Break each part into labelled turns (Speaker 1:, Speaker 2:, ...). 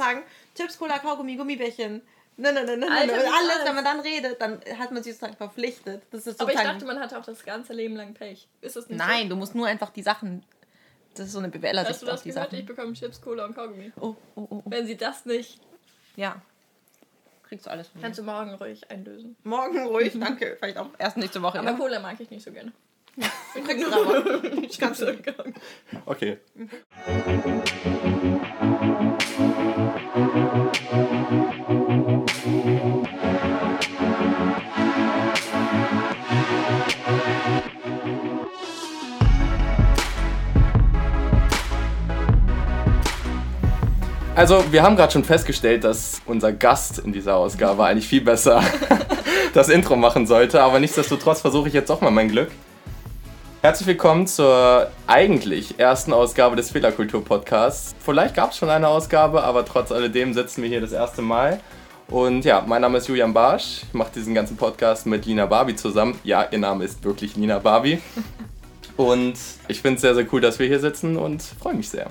Speaker 1: sagen, Chips, Cola, Kaugummi, Gummibärchen. Nein, nein, nein, nein, alles, wenn man dann redet, dann hat man sich sozusagen verpflichtet. Das ist
Speaker 2: Aber ich dachte, man hatte auch das ganze Leben lang Pech. Ist das
Speaker 1: nicht Nein, so? du musst nur einfach die Sachen. Das ist so eine BWLer-Sicht
Speaker 2: Hast du das
Speaker 1: die
Speaker 2: gehört? Sachen. Ich bekomme Chips, Cola und Kaugummi.
Speaker 1: Oh, oh, oh, oh.
Speaker 2: Wenn sie das nicht.
Speaker 1: Ja. Kriegst du alles
Speaker 2: von Kannst du morgen ruhig einlösen.
Speaker 1: Morgen ruhig, danke. Vielleicht auch erst nächste Woche.
Speaker 2: Aber ja. Cola mag ich nicht so gerne.
Speaker 1: Ich krieg's aber.
Speaker 2: Ich kann's
Speaker 3: Okay. Also, wir haben gerade schon festgestellt, dass unser Gast in dieser Ausgabe eigentlich viel besser das Intro machen sollte, aber nichtsdestotrotz versuche ich jetzt auch mal mein Glück. Herzlich willkommen zur eigentlich ersten Ausgabe des Fehlerkultur-Podcasts. Vielleicht gab es schon eine Ausgabe, aber trotz alledem sitzen wir hier das erste Mal. Und ja, mein Name ist Julian Barsch. Ich mache diesen ganzen Podcast mit Lina Barbie zusammen. Ja, ihr Name ist wirklich Lina Barbie. Und ich finde es sehr, sehr cool, dass wir hier sitzen und freue mich sehr.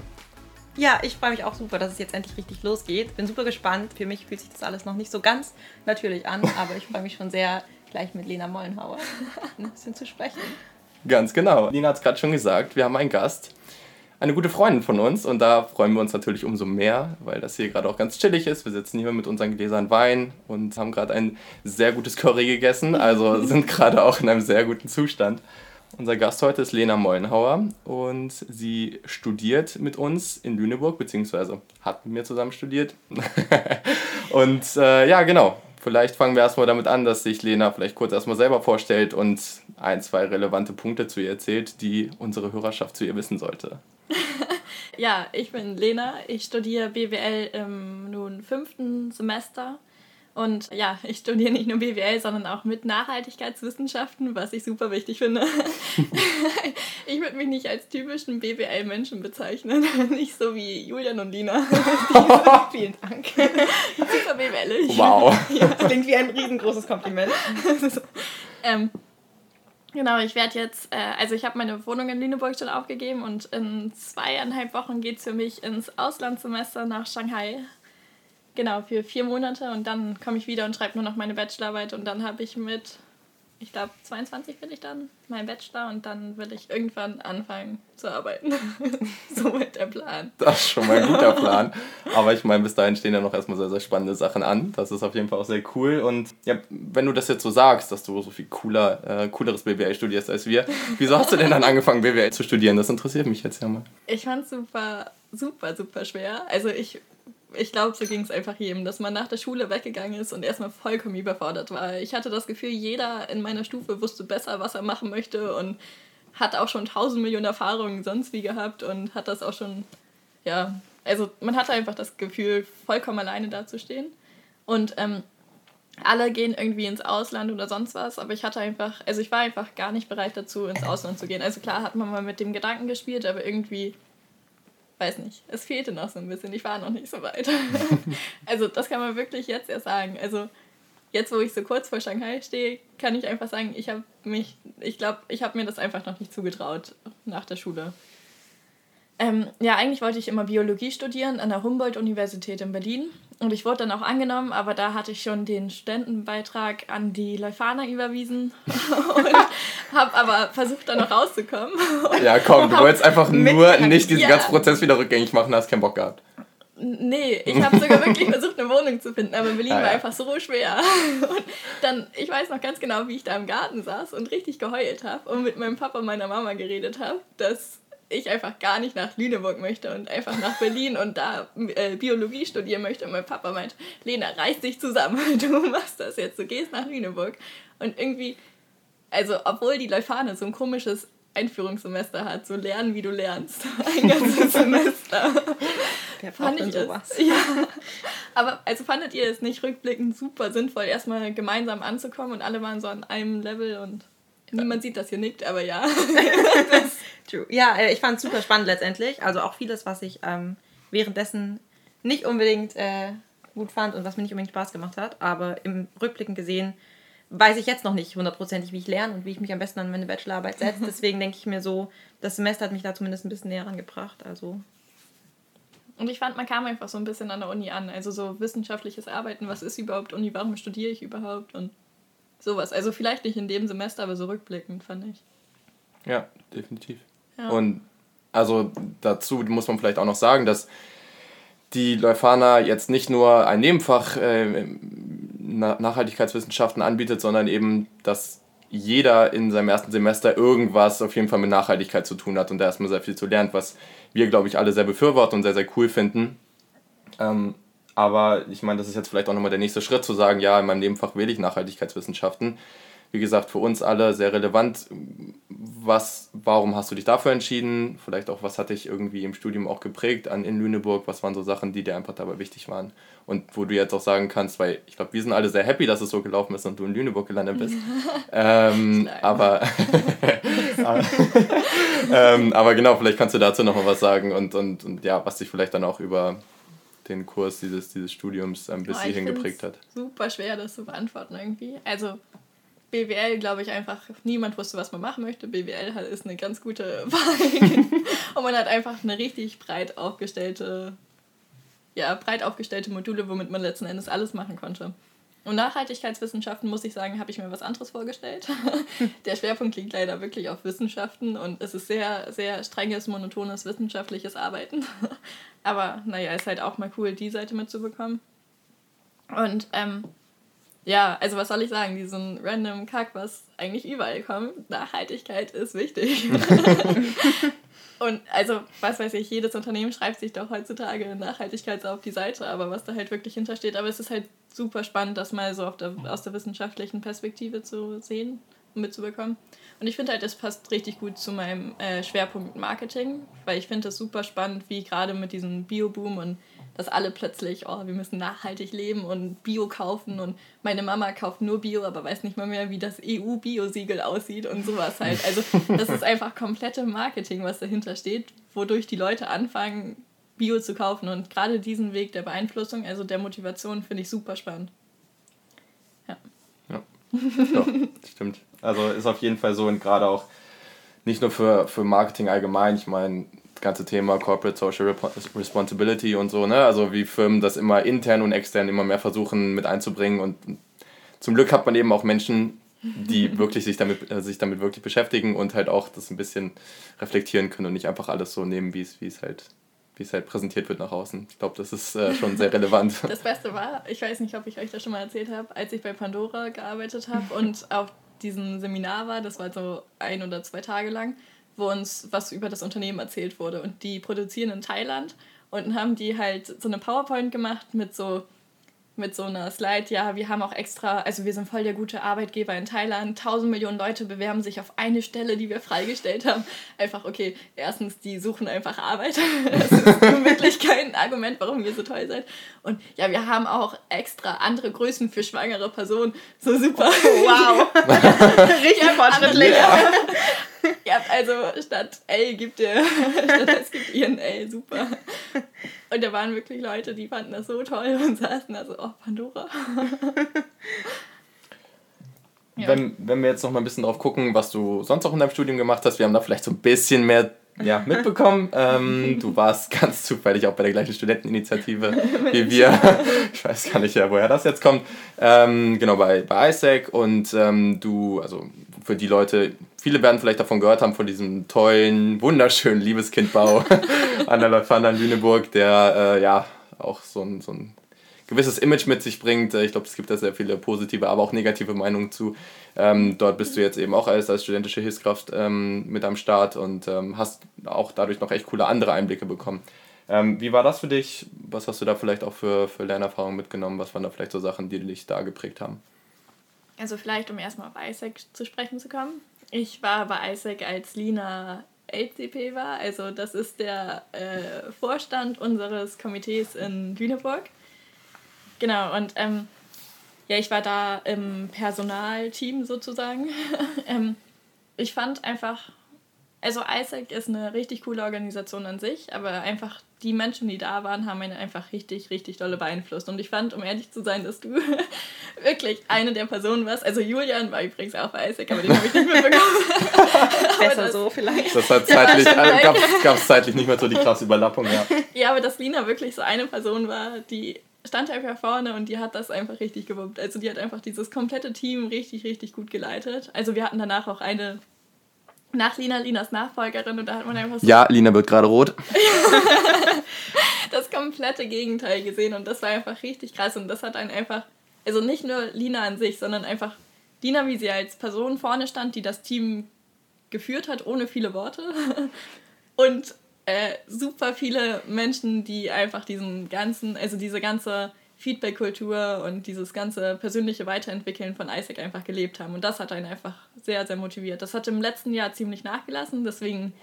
Speaker 1: Ja, ich freue mich auch super, dass es jetzt endlich richtig losgeht. Bin super gespannt. Für mich fühlt sich das alles noch nicht so ganz natürlich an, aber ich freue mich schon sehr, gleich mit Lena Mollenhauer ein bisschen zu sprechen.
Speaker 3: Ganz genau. Lina hat es gerade schon gesagt, wir haben einen Gast, eine gute Freundin von uns und da freuen wir uns natürlich umso mehr, weil das hier gerade auch ganz chillig ist. Wir sitzen hier mit unseren Gläsern Wein und haben gerade ein sehr gutes Curry gegessen, also sind gerade auch in einem sehr guten Zustand. Unser Gast heute ist Lena Mollenhauer und sie studiert mit uns in Lüneburg, beziehungsweise hat mit mir zusammen studiert. und äh, ja, genau. Vielleicht fangen wir erstmal damit an, dass sich Lena vielleicht kurz erstmal selber vorstellt und ein, zwei relevante Punkte zu ihr erzählt, die unsere Hörerschaft zu ihr wissen sollte.
Speaker 2: ja, ich bin Lena. Ich studiere BWL im nun fünften Semester und ja, ich studiere nicht nur BWL, sondern auch mit Nachhaltigkeitswissenschaften, was ich super wichtig finde. ich würde mich nicht als typischen BWL-Menschen bezeichnen. Nicht so wie Julian und Lina. Vielen Dank. super BWL.
Speaker 1: Wow. Ja. Klingt wie ein riesengroßes Kompliment.
Speaker 2: ähm, Genau, ich werde jetzt, äh, also ich habe meine Wohnung in Lüneburg schon aufgegeben und in zweieinhalb Wochen geht es für mich ins Auslandssemester nach Shanghai. Genau, für vier Monate und dann komme ich wieder und schreibe nur noch meine Bachelorarbeit und dann habe ich mit, ich glaube 22 will ich dann, meinen Bachelor und dann will ich irgendwann anfangen zu arbeiten. so mit der Plan.
Speaker 3: Das ist schon mal ein guter Plan. Aber ich meine, bis dahin stehen ja noch erstmal sehr, sehr spannende Sachen an. Das ist auf jeden Fall auch sehr cool. Und ja, wenn du das jetzt so sagst, dass du so viel cooler, äh, cooleres BWL studierst als wir, wieso hast du denn dann angefangen, BWL zu studieren? Das interessiert mich jetzt ja mal.
Speaker 2: Ich fand es super, super, super schwer. Also ich ich glaube, so ging es einfach jedem, dass man nach der Schule weggegangen ist und erstmal vollkommen überfordert war. Ich hatte das Gefühl, jeder in meiner Stufe wusste besser, was er machen möchte und hat auch schon tausend Millionen Erfahrungen sonst wie gehabt und hat das auch schon, ja, also man hatte einfach das Gefühl, vollkommen alleine dazustehen. Und ähm, alle gehen irgendwie ins Ausland oder sonst was, aber ich hatte einfach, also ich war einfach gar nicht bereit dazu, ins Ausland zu gehen. Also klar hat man mal mit dem Gedanken gespielt, aber irgendwie weiß nicht, es fehlte noch so ein bisschen. Ich war noch nicht so weit. also das kann man wirklich jetzt erst sagen. Also jetzt, wo ich so kurz vor Shanghai stehe, kann ich einfach sagen, ich habe mich, ich glaube, ich habe mir das einfach noch nicht zugetraut nach der Schule. Ähm, ja, eigentlich wollte ich immer Biologie studieren an der Humboldt-Universität in Berlin. Und ich wurde dann auch angenommen, aber da hatte ich schon den Studentenbeitrag an die Leuphana überwiesen und aber versucht, da noch rauszukommen.
Speaker 3: Ja, komm, du wolltest einfach nur nicht diesen ja. ganzen Prozess wieder rückgängig machen, hast keinen Bock gehabt.
Speaker 2: Nee, ich habe sogar wirklich versucht, eine Wohnung zu finden, aber Berlin ah, ja. war einfach so schwer. Und dann, ich weiß noch ganz genau, wie ich da im Garten saß und richtig geheult habe und mit meinem Papa und meiner Mama geredet habe, dass ich einfach gar nicht nach Lüneburg möchte und einfach nach Berlin und da äh, Biologie studieren möchte. Und mein Papa meint, Lena, reiß dich zusammen, du machst das jetzt, du gehst nach Lüneburg. Und irgendwie, also obwohl die Leuphane so ein komisches Einführungssemester hat, so lernen, wie du lernst, ein ganzes Semester.
Speaker 1: Wer fand ich sowas?
Speaker 2: Es, ja. Aber also fandet ihr es nicht rückblickend super sinnvoll, erstmal gemeinsam anzukommen und alle waren so an einem Level und Niemand sieht, dass hier nickt, aber ja.
Speaker 1: True. Ja, äh, ich fand es super spannend letztendlich. Also auch vieles, was ich ähm, währenddessen nicht unbedingt äh, gut fand und was mir nicht unbedingt Spaß gemacht hat. Aber im Rückblicken gesehen weiß ich jetzt noch nicht hundertprozentig, wie ich lerne und wie ich mich am besten an meine Bachelorarbeit setze. Deswegen denke ich mir so, das Semester hat mich da zumindest ein bisschen näher rangebracht. Also
Speaker 2: Und ich fand, man kam einfach so ein bisschen an der Uni an. Also so wissenschaftliches Arbeiten, was ist überhaupt Uni, warum studiere ich überhaupt und sowas. Also vielleicht nicht in dem Semester, aber so rückblickend, fand ich.
Speaker 3: Ja, definitiv. Ja. Und also dazu muss man vielleicht auch noch sagen, dass die Leuphana jetzt nicht nur ein Nebenfach äh, Nachhaltigkeitswissenschaften anbietet, sondern eben, dass jeder in seinem ersten Semester irgendwas auf jeden Fall mit Nachhaltigkeit zu tun hat und da erstmal sehr viel zu lernen, was wir, glaube ich, alle sehr befürworten und sehr, sehr cool finden. Ähm, aber ich meine, das ist jetzt vielleicht auch nochmal der nächste Schritt zu sagen, ja, in meinem Nebenfach wähle ich Nachhaltigkeitswissenschaften wie gesagt, für uns alle sehr relevant. Was, warum hast du dich dafür entschieden? Vielleicht auch, was hat dich irgendwie im Studium auch geprägt an in Lüneburg? Was waren so Sachen, die dir einfach dabei wichtig waren? Und wo du jetzt auch sagen kannst, weil ich glaube, wir sind alle sehr happy, dass es so gelaufen ist und du in Lüneburg gelandet bist. ähm, aber, ähm, aber genau, vielleicht kannst du dazu noch mal was sagen und, und, und ja, was dich vielleicht dann auch über den Kurs dieses, dieses Studiums ein bisschen oh, hingeprägt hat.
Speaker 2: Super schwer, das zu beantworten irgendwie. Also BWL, glaube ich, einfach, niemand wusste, was man machen möchte. BWL ist eine ganz gute Wahl. und man hat einfach eine richtig breit aufgestellte, ja, breit aufgestellte Module, womit man letzten Endes alles machen konnte. Und Nachhaltigkeitswissenschaften, muss ich sagen, habe ich mir was anderes vorgestellt. Der Schwerpunkt liegt leider wirklich auf Wissenschaften und es ist sehr, sehr strenges, monotones wissenschaftliches Arbeiten. Aber naja, ist halt auch mal cool, die Seite mitzubekommen. Und ähm, ja, also was soll ich sagen? Diesen random Kack, was eigentlich überall kommt. Nachhaltigkeit ist wichtig. Und also, was weiß ich, jedes Unternehmen schreibt sich doch heutzutage Nachhaltigkeit auf die Seite, aber was da halt wirklich hintersteht. Aber es ist halt super spannend, das mal so der, aus der wissenschaftlichen Perspektive zu sehen und mitzubekommen. Und ich finde halt, das passt richtig gut zu meinem äh, Schwerpunkt Marketing, weil ich finde das super spannend, wie gerade mit diesem Bio-Boom und dass alle plötzlich, oh, wir müssen nachhaltig leben und Bio kaufen und meine Mama kauft nur Bio, aber weiß nicht mal mehr, wie das EU-Bio-Siegel aussieht und sowas halt. Also das ist einfach komplette Marketing, was dahinter steht, wodurch die Leute anfangen, Bio zu kaufen. Und gerade diesen Weg der Beeinflussung, also der Motivation, finde ich super spannend.
Speaker 3: Ja. Ja, ja stimmt. Also ist auf jeden Fall so und gerade auch nicht nur für, für Marketing allgemein. Ich meine, ganze Thema Corporate Social Responsibility und so, ne? Also wie Firmen das immer intern und extern immer mehr versuchen mit einzubringen und zum Glück hat man eben auch Menschen, die wirklich sich damit, äh, sich damit wirklich beschäftigen und halt auch das ein bisschen reflektieren können und nicht einfach alles so nehmen, wie es, halt wie es halt präsentiert wird nach außen. Ich glaube, das ist äh, schon sehr relevant.
Speaker 2: Das Beste war, ich weiß nicht, ob ich euch das schon mal erzählt habe, als ich bei Pandora gearbeitet habe und auf diesem Seminar war, das war so ein oder zwei Tage lang, wo uns was über das Unternehmen erzählt wurde. Und die produzieren in Thailand und dann haben die halt so eine PowerPoint gemacht mit so mit so einer Slide, ja, wir haben auch extra, also wir sind voll der gute Arbeitgeber in Thailand, tausend Millionen Leute bewerben sich auf eine Stelle, die wir freigestellt haben. Einfach, okay, erstens, die suchen einfach Arbeit. Das ist wirklich kein Argument, warum wir so toll seid. Und ja, wir haben auch extra andere Größen für schwangere Personen. So super. Oh, wow. Richtig fortschrittlich. Ja. Also statt L gibt ihr, statt S gibt ihr ein L, super. Und da waren wirklich Leute, die fanden das so toll und saßen da so, oh, Pandora.
Speaker 3: Ja. Wenn, wenn wir jetzt noch mal ein bisschen drauf gucken, was du sonst auch in deinem Studium gemacht hast, wir haben da vielleicht so ein bisschen mehr ja, mitbekommen. Ähm, du warst ganz zufällig auch bei der gleichen Studenteninitiative wie wir. Ich weiß gar nicht, ja, woher das jetzt kommt. Ähm, genau, bei, bei ISAC und ähm, du, also für die Leute, viele werden vielleicht davon gehört haben, von diesem tollen, wunderschönen Liebeskindbau an der Leuphana in Lüneburg, der äh, ja auch so ein, so ein gewisses Image mit sich bringt. Äh, ich glaube, es gibt da sehr viele positive, aber auch negative Meinungen zu. Ähm, dort bist du jetzt eben auch als, als studentische Hilfskraft ähm, mit am Start und ähm, hast auch dadurch noch echt coole andere Einblicke bekommen. Ähm, wie war das für dich? Was hast du da vielleicht auch für, für Lernerfahrungen mitgenommen? Was waren da vielleicht so Sachen, die dich da geprägt haben?
Speaker 2: Also vielleicht, um erstmal auf ISAC zu sprechen zu kommen. Ich war bei ISAC, als Lina LCP war. Also das ist der äh, Vorstand unseres Komitees in Lüneburg. Genau, und ähm, ja, ich war da im Personalteam sozusagen. ähm, ich fand einfach, also ISAC ist eine richtig coole Organisation an sich, aber einfach die Menschen, die da waren, haben einen einfach richtig, richtig dolle beeinflusst. Und ich fand, um ehrlich zu sein, dass du wirklich eine der Personen was. Also Julian war übrigens auch bei Isaac, aber den habe ich nicht mitbekommen.
Speaker 1: Besser das, so vielleicht.
Speaker 3: Das hat zeitlich, äh, gab es zeitlich nicht mehr so die krasse Überlappung, ja.
Speaker 2: Ja, aber dass Lina wirklich so eine Person war, die stand einfach vorne und die hat das einfach richtig gewuppt. Also die hat einfach dieses komplette Team richtig, richtig gut geleitet. Also wir hatten danach auch eine nach Lina, Linas Nachfolgerin und da hat man einfach so...
Speaker 3: Ja, Lina wird gerade rot.
Speaker 2: das komplette Gegenteil gesehen und das war einfach richtig krass und das hat einen einfach, also nicht nur Lina an sich, sondern einfach Lina, wie sie als Person vorne stand, die das Team geführt hat, ohne viele Worte und äh, super viele Menschen, die einfach diesen ganzen, also diese ganze Feedback-Kultur und dieses ganze persönliche Weiterentwickeln von Isaac einfach gelebt haben. Und das hat einen einfach sehr, sehr motiviert. Das hat im letzten Jahr ziemlich nachgelassen, deswegen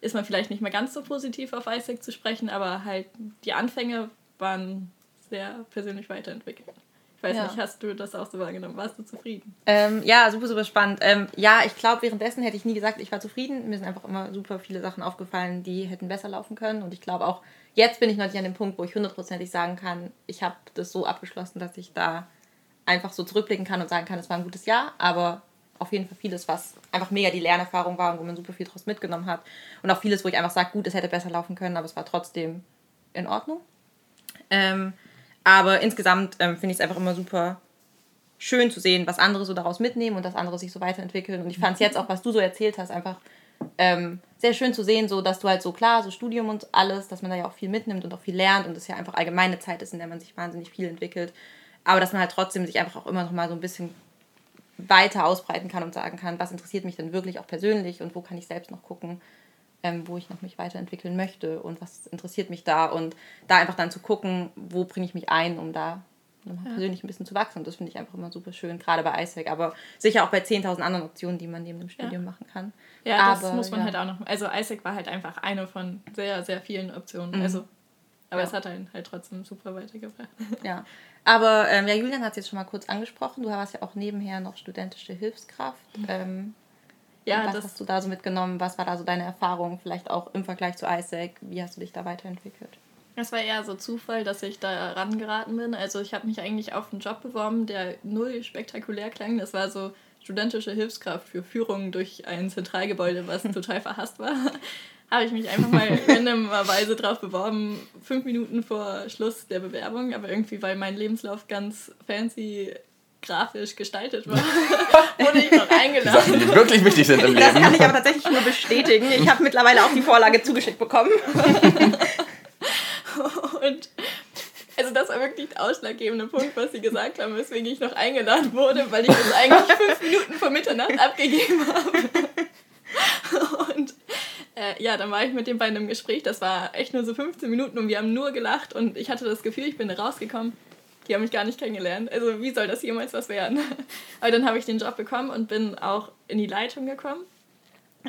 Speaker 2: ist man vielleicht nicht mehr ganz so positiv auf Isaac zu sprechen, aber halt die Anfänge waren sehr persönlich weiterentwickelt. Ich weiß ja. nicht, hast du das auch so wahrgenommen? Warst du zufrieden?
Speaker 1: Ähm, ja, super, super spannend. Ähm, ja, ich glaube, währenddessen hätte ich nie gesagt, ich war zufrieden. Mir sind einfach immer super viele Sachen aufgefallen, die hätten besser laufen können. Und ich glaube auch, jetzt bin ich noch nicht an dem Punkt, wo ich hundertprozentig sagen kann, ich habe das so abgeschlossen, dass ich da einfach so zurückblicken kann und sagen kann, es war ein gutes Jahr. Aber auf jeden Fall vieles, was einfach mega die Lernerfahrung war und wo man super viel draus mitgenommen hat. Und auch vieles, wo ich einfach sage, gut, es hätte besser laufen können, aber es war trotzdem in Ordnung. Ähm, aber insgesamt ähm, finde ich es einfach immer super schön zu sehen, was andere so daraus mitnehmen und dass andere sich so weiterentwickeln. Und ich fand es jetzt auch, was du so erzählt hast, einfach ähm, sehr schön zu sehen, so dass du halt so klar, so Studium und alles, dass man da ja auch viel mitnimmt und auch viel lernt und es ja einfach allgemeine Zeit ist, in der man sich wahnsinnig viel entwickelt. Aber dass man halt trotzdem sich einfach auch immer noch mal so ein bisschen weiter ausbreiten kann und sagen kann, was interessiert mich denn wirklich auch persönlich und wo kann ich selbst noch gucken, ähm, wo ich noch mich weiterentwickeln möchte und was interessiert mich da und da einfach dann zu gucken, wo bringe ich mich ein, um da ja. persönlich ein bisschen zu wachsen. Und das finde ich einfach immer super schön, gerade bei ISEC, aber sicher auch bei 10.000 anderen Optionen, die man neben dem Studium ja. machen kann.
Speaker 2: Ja, aber, das muss man ja. halt auch noch. Also ISEC war halt einfach eine von sehr, sehr vielen Optionen. Mhm. Also, aber es hat einen halt trotzdem super weitergebracht.
Speaker 1: Ja. Aber ähm, ja, Julian hat es jetzt schon mal kurz angesprochen. Du warst ja auch nebenher noch studentische Hilfskraft. Mhm. Ähm, ja, was hast du da so mitgenommen? Was war da so deine Erfahrung? Vielleicht auch im Vergleich zu ISEC? Wie hast du dich da weiterentwickelt?
Speaker 2: Es war eher so Zufall, dass ich da rangeraten bin. Also ich habe mich eigentlich auf einen Job beworben, der null spektakulär klang. Das war so studentische Hilfskraft für Führung durch ein Zentralgebäude, was total verhasst war. habe ich mich einfach mal randomerweise drauf beworben, fünf Minuten vor Schluss der Bewerbung, aber irgendwie, weil mein Lebenslauf ganz fancy grafisch gestaltet war, wurde ich noch eingeladen. Die Sachen,
Speaker 3: die wirklich wichtig sind im
Speaker 1: Leben. Das kann ich aber tatsächlich nur bestätigen. Ich habe mittlerweile auch die Vorlage zugeschickt bekommen.
Speaker 2: Und also das war wirklich der ausschlaggebende Punkt, was sie gesagt haben, weswegen ich noch eingeladen wurde, weil ich das eigentlich fünf Minuten vor Mitternacht abgegeben habe. Und äh, ja, dann war ich mit den beiden im Gespräch. Das war echt nur so 15 Minuten und wir haben nur gelacht und ich hatte das Gefühl, ich bin rausgekommen die haben mich gar nicht kennengelernt. Also wie soll das jemals was werden? Aber dann habe ich den Job bekommen und bin auch in die Leitung gekommen.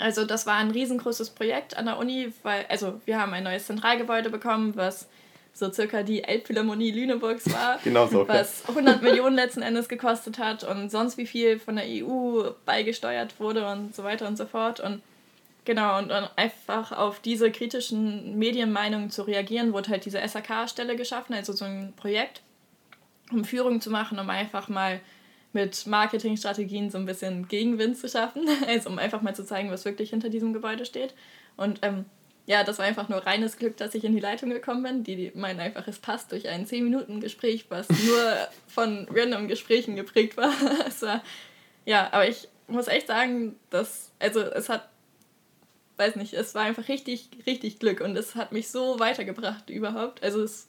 Speaker 2: Also das war ein riesengroßes Projekt an der Uni, weil, also wir haben ein neues Zentralgebäude bekommen, was so circa die Elbphilharmonie Lüneburgs war,
Speaker 3: genau so,
Speaker 2: was 100 Millionen letzten Endes gekostet hat und sonst wie viel von der EU beigesteuert wurde und so weiter und so fort. Und genau, und, und einfach auf diese kritischen Medienmeinungen zu reagieren, wurde halt diese SAK-Stelle geschaffen, also so ein Projekt um Führung zu machen, um einfach mal mit Marketingstrategien so ein bisschen Gegenwind zu schaffen, also um einfach mal zu zeigen, was wirklich hinter diesem Gebäude steht. Und ähm, ja, das war einfach nur reines Glück, dass ich in die Leitung gekommen bin. Die, meinen einfach, es passt durch ein 10-Minuten-Gespräch, was nur von random Gesprächen geprägt war. es war. Ja, aber ich muss echt sagen, dass, also es hat, weiß nicht, es war einfach richtig, richtig Glück und es hat mich so weitergebracht überhaupt. Also es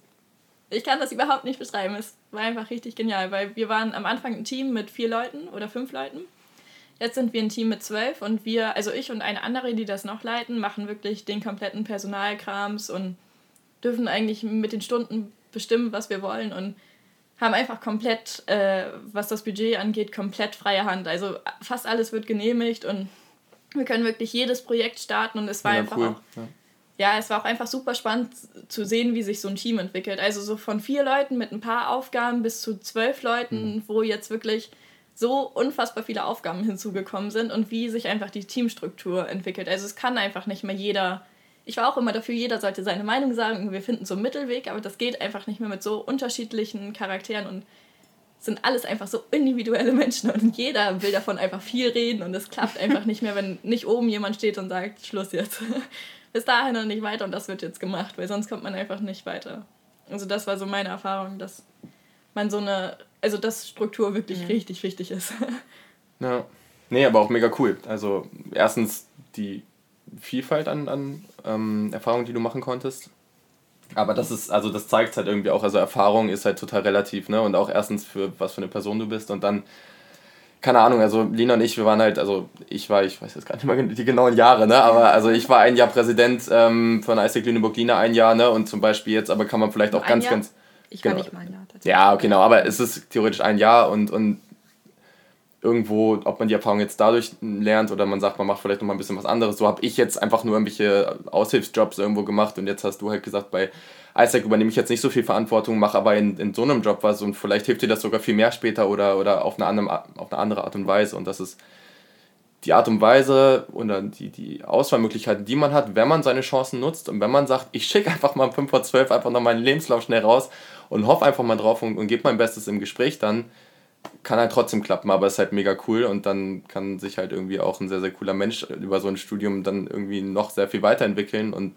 Speaker 2: ich kann das überhaupt nicht beschreiben. Es war einfach richtig genial, weil wir waren am Anfang ein Team mit vier Leuten oder fünf Leuten. Jetzt sind wir ein Team mit zwölf und wir, also ich und eine andere, die das noch leiten, machen wirklich den kompletten Personalkrams und dürfen eigentlich mit den Stunden bestimmen, was wir wollen und haben einfach komplett, äh, was das Budget angeht, komplett freie Hand. Also fast alles wird genehmigt und wir können wirklich jedes Projekt starten und es war ja, einfach cool. auch ja ja, es war auch einfach super spannend zu sehen, wie sich so ein Team entwickelt. Also so von vier Leuten mit ein paar Aufgaben bis zu zwölf Leuten, mhm. wo jetzt wirklich so unfassbar viele Aufgaben hinzugekommen sind und wie sich einfach die Teamstruktur entwickelt. Also es kann einfach nicht mehr jeder. Ich war auch immer dafür, jeder sollte seine Meinung sagen. Wir finden so einen Mittelweg, aber das geht einfach nicht mehr mit so unterschiedlichen Charakteren und sind alles einfach so individuelle Menschen und jeder will davon einfach viel reden und es klappt einfach nicht mehr, wenn nicht oben jemand steht und sagt, Schluss jetzt. Bis dahin und nicht weiter und das wird jetzt gemacht, weil sonst kommt man einfach nicht weiter. Also das war so meine Erfahrung, dass man so eine, also dass Struktur wirklich mhm. richtig wichtig ist.
Speaker 3: Ja. Nee, aber auch mega cool. Also erstens die Vielfalt an, an ähm, Erfahrungen, die du machen konntest. Aber das ist, also das zeigt halt irgendwie auch, also Erfahrung ist halt total relativ, ne? Und auch erstens für was für eine Person du bist und dann, keine Ahnung, also Lina und ich, wir waren halt, also ich war, ich weiß jetzt gar nicht mehr die genauen Jahre, ne? Aber also ich war ein Jahr Präsident ähm, von Isaac Lüneburg Lina ein Jahr, ne? Und zum Beispiel jetzt, aber kann man vielleicht auch ein ganz, Jahr? ganz. Ich war genau. nicht mal ein Jahr tatsächlich. Ja, genau, aber es ist theoretisch ein Jahr und, und irgendwo, ob man die Erfahrung jetzt dadurch lernt oder man sagt, man macht vielleicht noch mal ein bisschen was anderes. So habe ich jetzt einfach nur irgendwelche Aushilfsjobs irgendwo gemacht und jetzt hast du halt gesagt, bei Isaac übernehme ich jetzt nicht so viel Verantwortung, mache aber in, in so einem Job was und vielleicht hilft dir das sogar viel mehr später oder, oder auf, eine andere, auf eine andere Art und Weise. Und das ist die Art und Weise oder die, die Auswahlmöglichkeiten, die man hat, wenn man seine Chancen nutzt und wenn man sagt, ich schicke einfach mal um 5 vor 12 einfach noch meinen Lebenslauf schnell raus und hoffe einfach mal drauf und, und gebe mein Bestes im Gespräch, dann kann halt trotzdem klappen, aber ist halt mega cool und dann kann sich halt irgendwie auch ein sehr, sehr cooler Mensch über so ein Studium dann irgendwie noch sehr viel weiterentwickeln und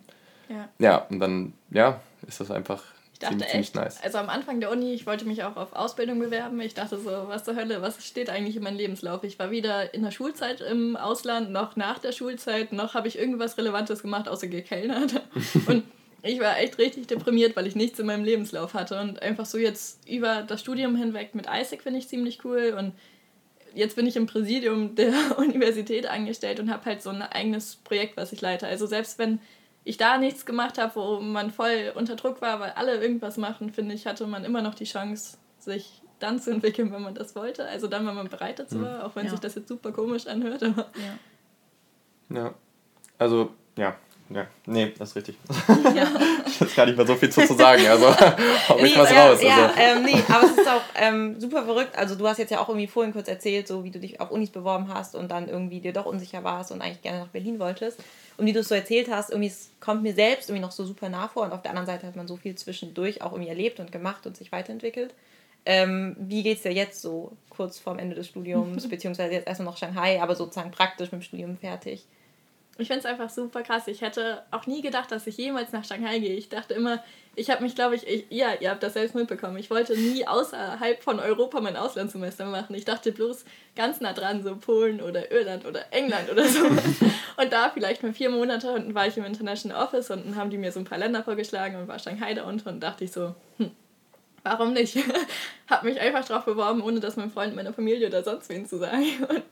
Speaker 3: ja, ja und dann, ja, ist das einfach ich dachte
Speaker 2: ziemlich, echt, ziemlich nice. Also am Anfang der Uni, ich wollte mich auch auf Ausbildung bewerben. Ich dachte so, was zur Hölle, was steht eigentlich in meinem Lebenslauf? Ich war weder in der Schulzeit im Ausland, noch nach der Schulzeit, noch habe ich irgendwas Relevantes gemacht, außer gekellnert. und ich war echt richtig deprimiert, weil ich nichts in meinem Lebenslauf hatte. Und einfach so jetzt über das Studium hinweg mit Isaac finde ich ziemlich cool. Und jetzt bin ich im Präsidium der Universität angestellt und habe halt so ein eigenes Projekt, was ich leite. Also selbst wenn ich da nichts gemacht habe, wo man voll unter Druck war, weil alle irgendwas machen, finde ich, hatte man immer noch die Chance, sich dann zu entwickeln, wenn man das wollte. Also dann, wenn man bereit dazu hm. war, auch wenn ja. sich das jetzt super komisch anhört. Aber
Speaker 3: ja. ja. Also, ja, ja, nee, das ist richtig. Ja. ich habe gar nicht mehr so viel zu, zu sagen, also hau
Speaker 1: mich nee, was ja, raus. Ja, also. ähm, nee, aber es ist auch ähm, super verrückt. Also du hast jetzt ja auch irgendwie vorhin kurz erzählt, so wie du dich auf Unis beworben hast und dann irgendwie dir doch unsicher warst und eigentlich gerne nach Berlin wolltest. Und wie du es so erzählt hast, irgendwie es kommt mir selbst irgendwie noch so super nah vor und auf der anderen Seite hat man so viel zwischendurch auch irgendwie erlebt und gemacht und sich weiterentwickelt. Ähm, wie geht es dir jetzt so kurz vorm Ende des Studiums, beziehungsweise jetzt erstmal noch Shanghai, aber sozusagen praktisch mit dem Studium fertig?
Speaker 2: Ich finde es einfach super krass. Ich hätte auch nie gedacht, dass ich jemals nach Shanghai gehe. Ich dachte immer, ich habe mich, glaube ich, ich, ja, ihr habt das selbst mitbekommen. Ich wollte nie außerhalb von Europa mein Auslandssemester machen. Ich dachte bloß ganz nah dran, so Polen oder Irland oder England oder so. und da vielleicht mal vier Monate und dann war ich im International Office und dann haben die mir so ein paar Länder vorgeschlagen und war Shanghai da unten und dachte ich so, hm, warum nicht? habe mich einfach drauf beworben, ohne dass mein Freund, meine Familie oder sonst wen zu sagen. Und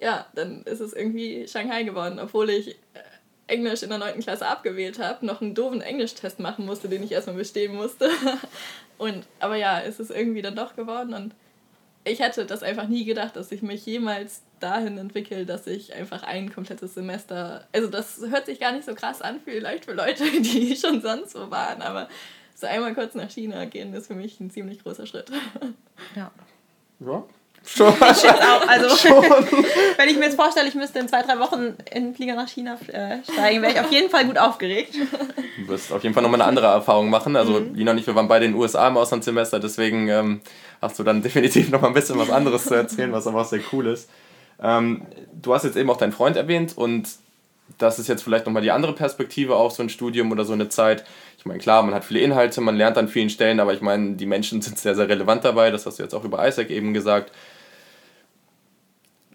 Speaker 2: ja, dann ist es irgendwie Shanghai geworden, obwohl ich äh, Englisch in der 9. Klasse abgewählt habe, noch einen doofen Englischtest machen musste, den ich erstmal bestehen musste. Und, aber ja, ist es irgendwie dann doch geworden und ich hätte das einfach nie gedacht, dass ich mich jemals dahin entwickle, dass ich einfach ein komplettes Semester, also das hört sich gar nicht so krass an, vielleicht für Leute, die schon sonst wo waren, aber so einmal kurz nach China gehen ist für mich ein ziemlich großer Schritt. Ja.
Speaker 1: Ja, Schon. Also, Schon. wenn ich mir jetzt vorstelle, ich müsste in zwei, drei Wochen in den Flieger nach China äh, steigen, wäre ich auf jeden Fall gut aufgeregt.
Speaker 3: Du wirst auf jeden Fall nochmal eine andere Erfahrung machen. Also, mhm. Lina und ich, wir waren beide in den USA im Auslandssemester, deswegen ähm, hast du dann definitiv nochmal ein bisschen was anderes zu erzählen, was aber auch sehr cool ist. Ähm, du hast jetzt eben auch deinen Freund erwähnt und das ist jetzt vielleicht nochmal die andere Perspektive auf so ein Studium oder so eine Zeit. Meine, klar, man hat viele Inhalte, man lernt an vielen Stellen, aber ich meine, die Menschen sind sehr, sehr relevant dabei. Das hast du jetzt auch über Isaac eben gesagt.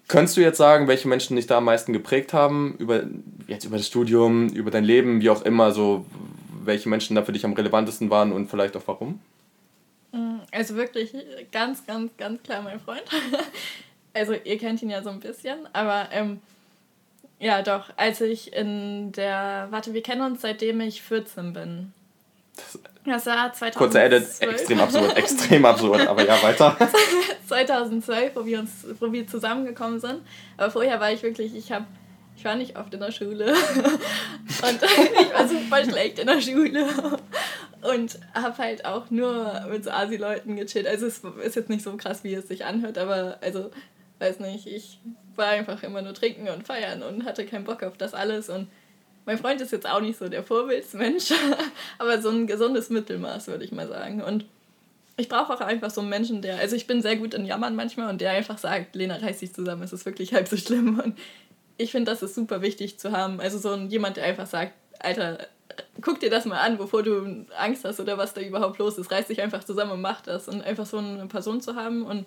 Speaker 3: Könntest du jetzt sagen, welche Menschen dich da am meisten geprägt haben? Über, jetzt über das Studium, über dein Leben, wie auch immer, so welche Menschen da für dich am relevantesten waren und vielleicht auch warum?
Speaker 2: Mm, also wirklich ganz, ganz, ganz klar mein Freund. Also ihr kennt ihn ja so ein bisschen, aber ähm, ja doch, als ich in der, warte, wir kennen uns seitdem ich 14 bin. Das, war 2012. Kurzer Edit, extrem absurd, extrem absurd, aber ja, weiter. 2012, wo wir, uns, wo wir zusammengekommen sind. Aber vorher war ich wirklich, ich habe ich war nicht oft in der Schule und ich war super schlecht in der Schule und habe halt auch nur mit so Asi-Leuten gechillt. Also es ist jetzt nicht so krass, wie es sich anhört, aber also, weiß nicht, ich war einfach immer nur trinken und feiern und hatte keinen Bock auf das alles und mein Freund ist jetzt auch nicht so der Vorbildsmensch, aber so ein gesundes Mittelmaß, würde ich mal sagen. Und ich brauche auch einfach so einen Menschen, der, also ich bin sehr gut in Jammern manchmal und der einfach sagt, Lena, reiß dich zusammen, es ist wirklich halb so schlimm. Und ich finde, das ist super wichtig zu haben. Also so ein, jemand, der einfach sagt, Alter, guck dir das mal an, bevor du Angst hast oder was da überhaupt los ist. Reiß dich einfach zusammen und mach das. Und einfach so eine Person zu haben und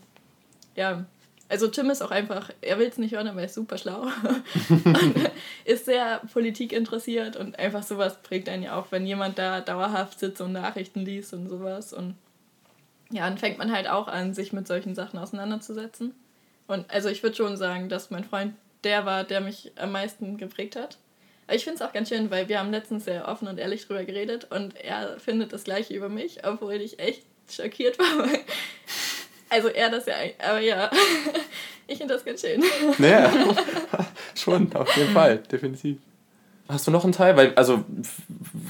Speaker 2: ja, also Tim ist auch einfach, er will es nicht hören, aber er ist super schlau. und ist sehr Politik interessiert und einfach sowas prägt einen ja auch, wenn jemand da dauerhaft sitzt und Nachrichten liest und sowas. Und ja, dann fängt man halt auch an, sich mit solchen Sachen auseinanderzusetzen. Und also ich würde schon sagen, dass mein Freund der war, der mich am meisten geprägt hat. Aber ich finde es auch ganz schön, weil wir haben letztens sehr offen und ehrlich drüber geredet und er findet das gleiche über mich, obwohl ich echt schockiert war. Also er das ja, aber ja, ich finde das ganz schön.
Speaker 3: Naja, schon, auf jeden Fall, definitiv. Hast du noch einen Teil? Weil, also,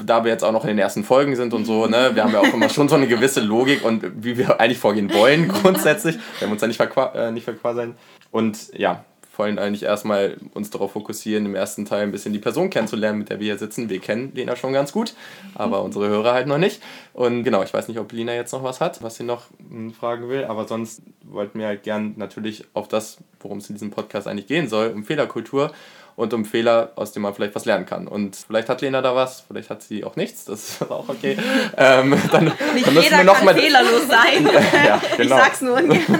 Speaker 3: da wir jetzt auch noch in den ersten Folgen sind und so, ne, wir haben ja auch immer schon so eine gewisse Logik und wie wir eigentlich vorgehen wollen, grundsätzlich. Wir haben uns da nicht, verqua äh, nicht verquasseln. Und ja, wollen eigentlich erstmal uns darauf fokussieren, im ersten Teil ein bisschen die Person kennenzulernen, mit der wir hier sitzen. Wir kennen Lena schon ganz gut, aber unsere Hörer halt noch nicht. Und genau, ich weiß nicht, ob Lena jetzt noch was hat, was sie noch hm, fragen will, aber sonst wollten wir halt gern natürlich auf das, worum es in diesem Podcast eigentlich gehen soll, um Fehlerkultur und um Fehler, aus denen man vielleicht was lernen kann. Und vielleicht hat Lena da was, vielleicht hat sie auch nichts, das ist auch okay. ähm, dann, Nicht dann jeder wir noch kann mal fehlerlos sein. ja, genau. Ich sag's nur ungern.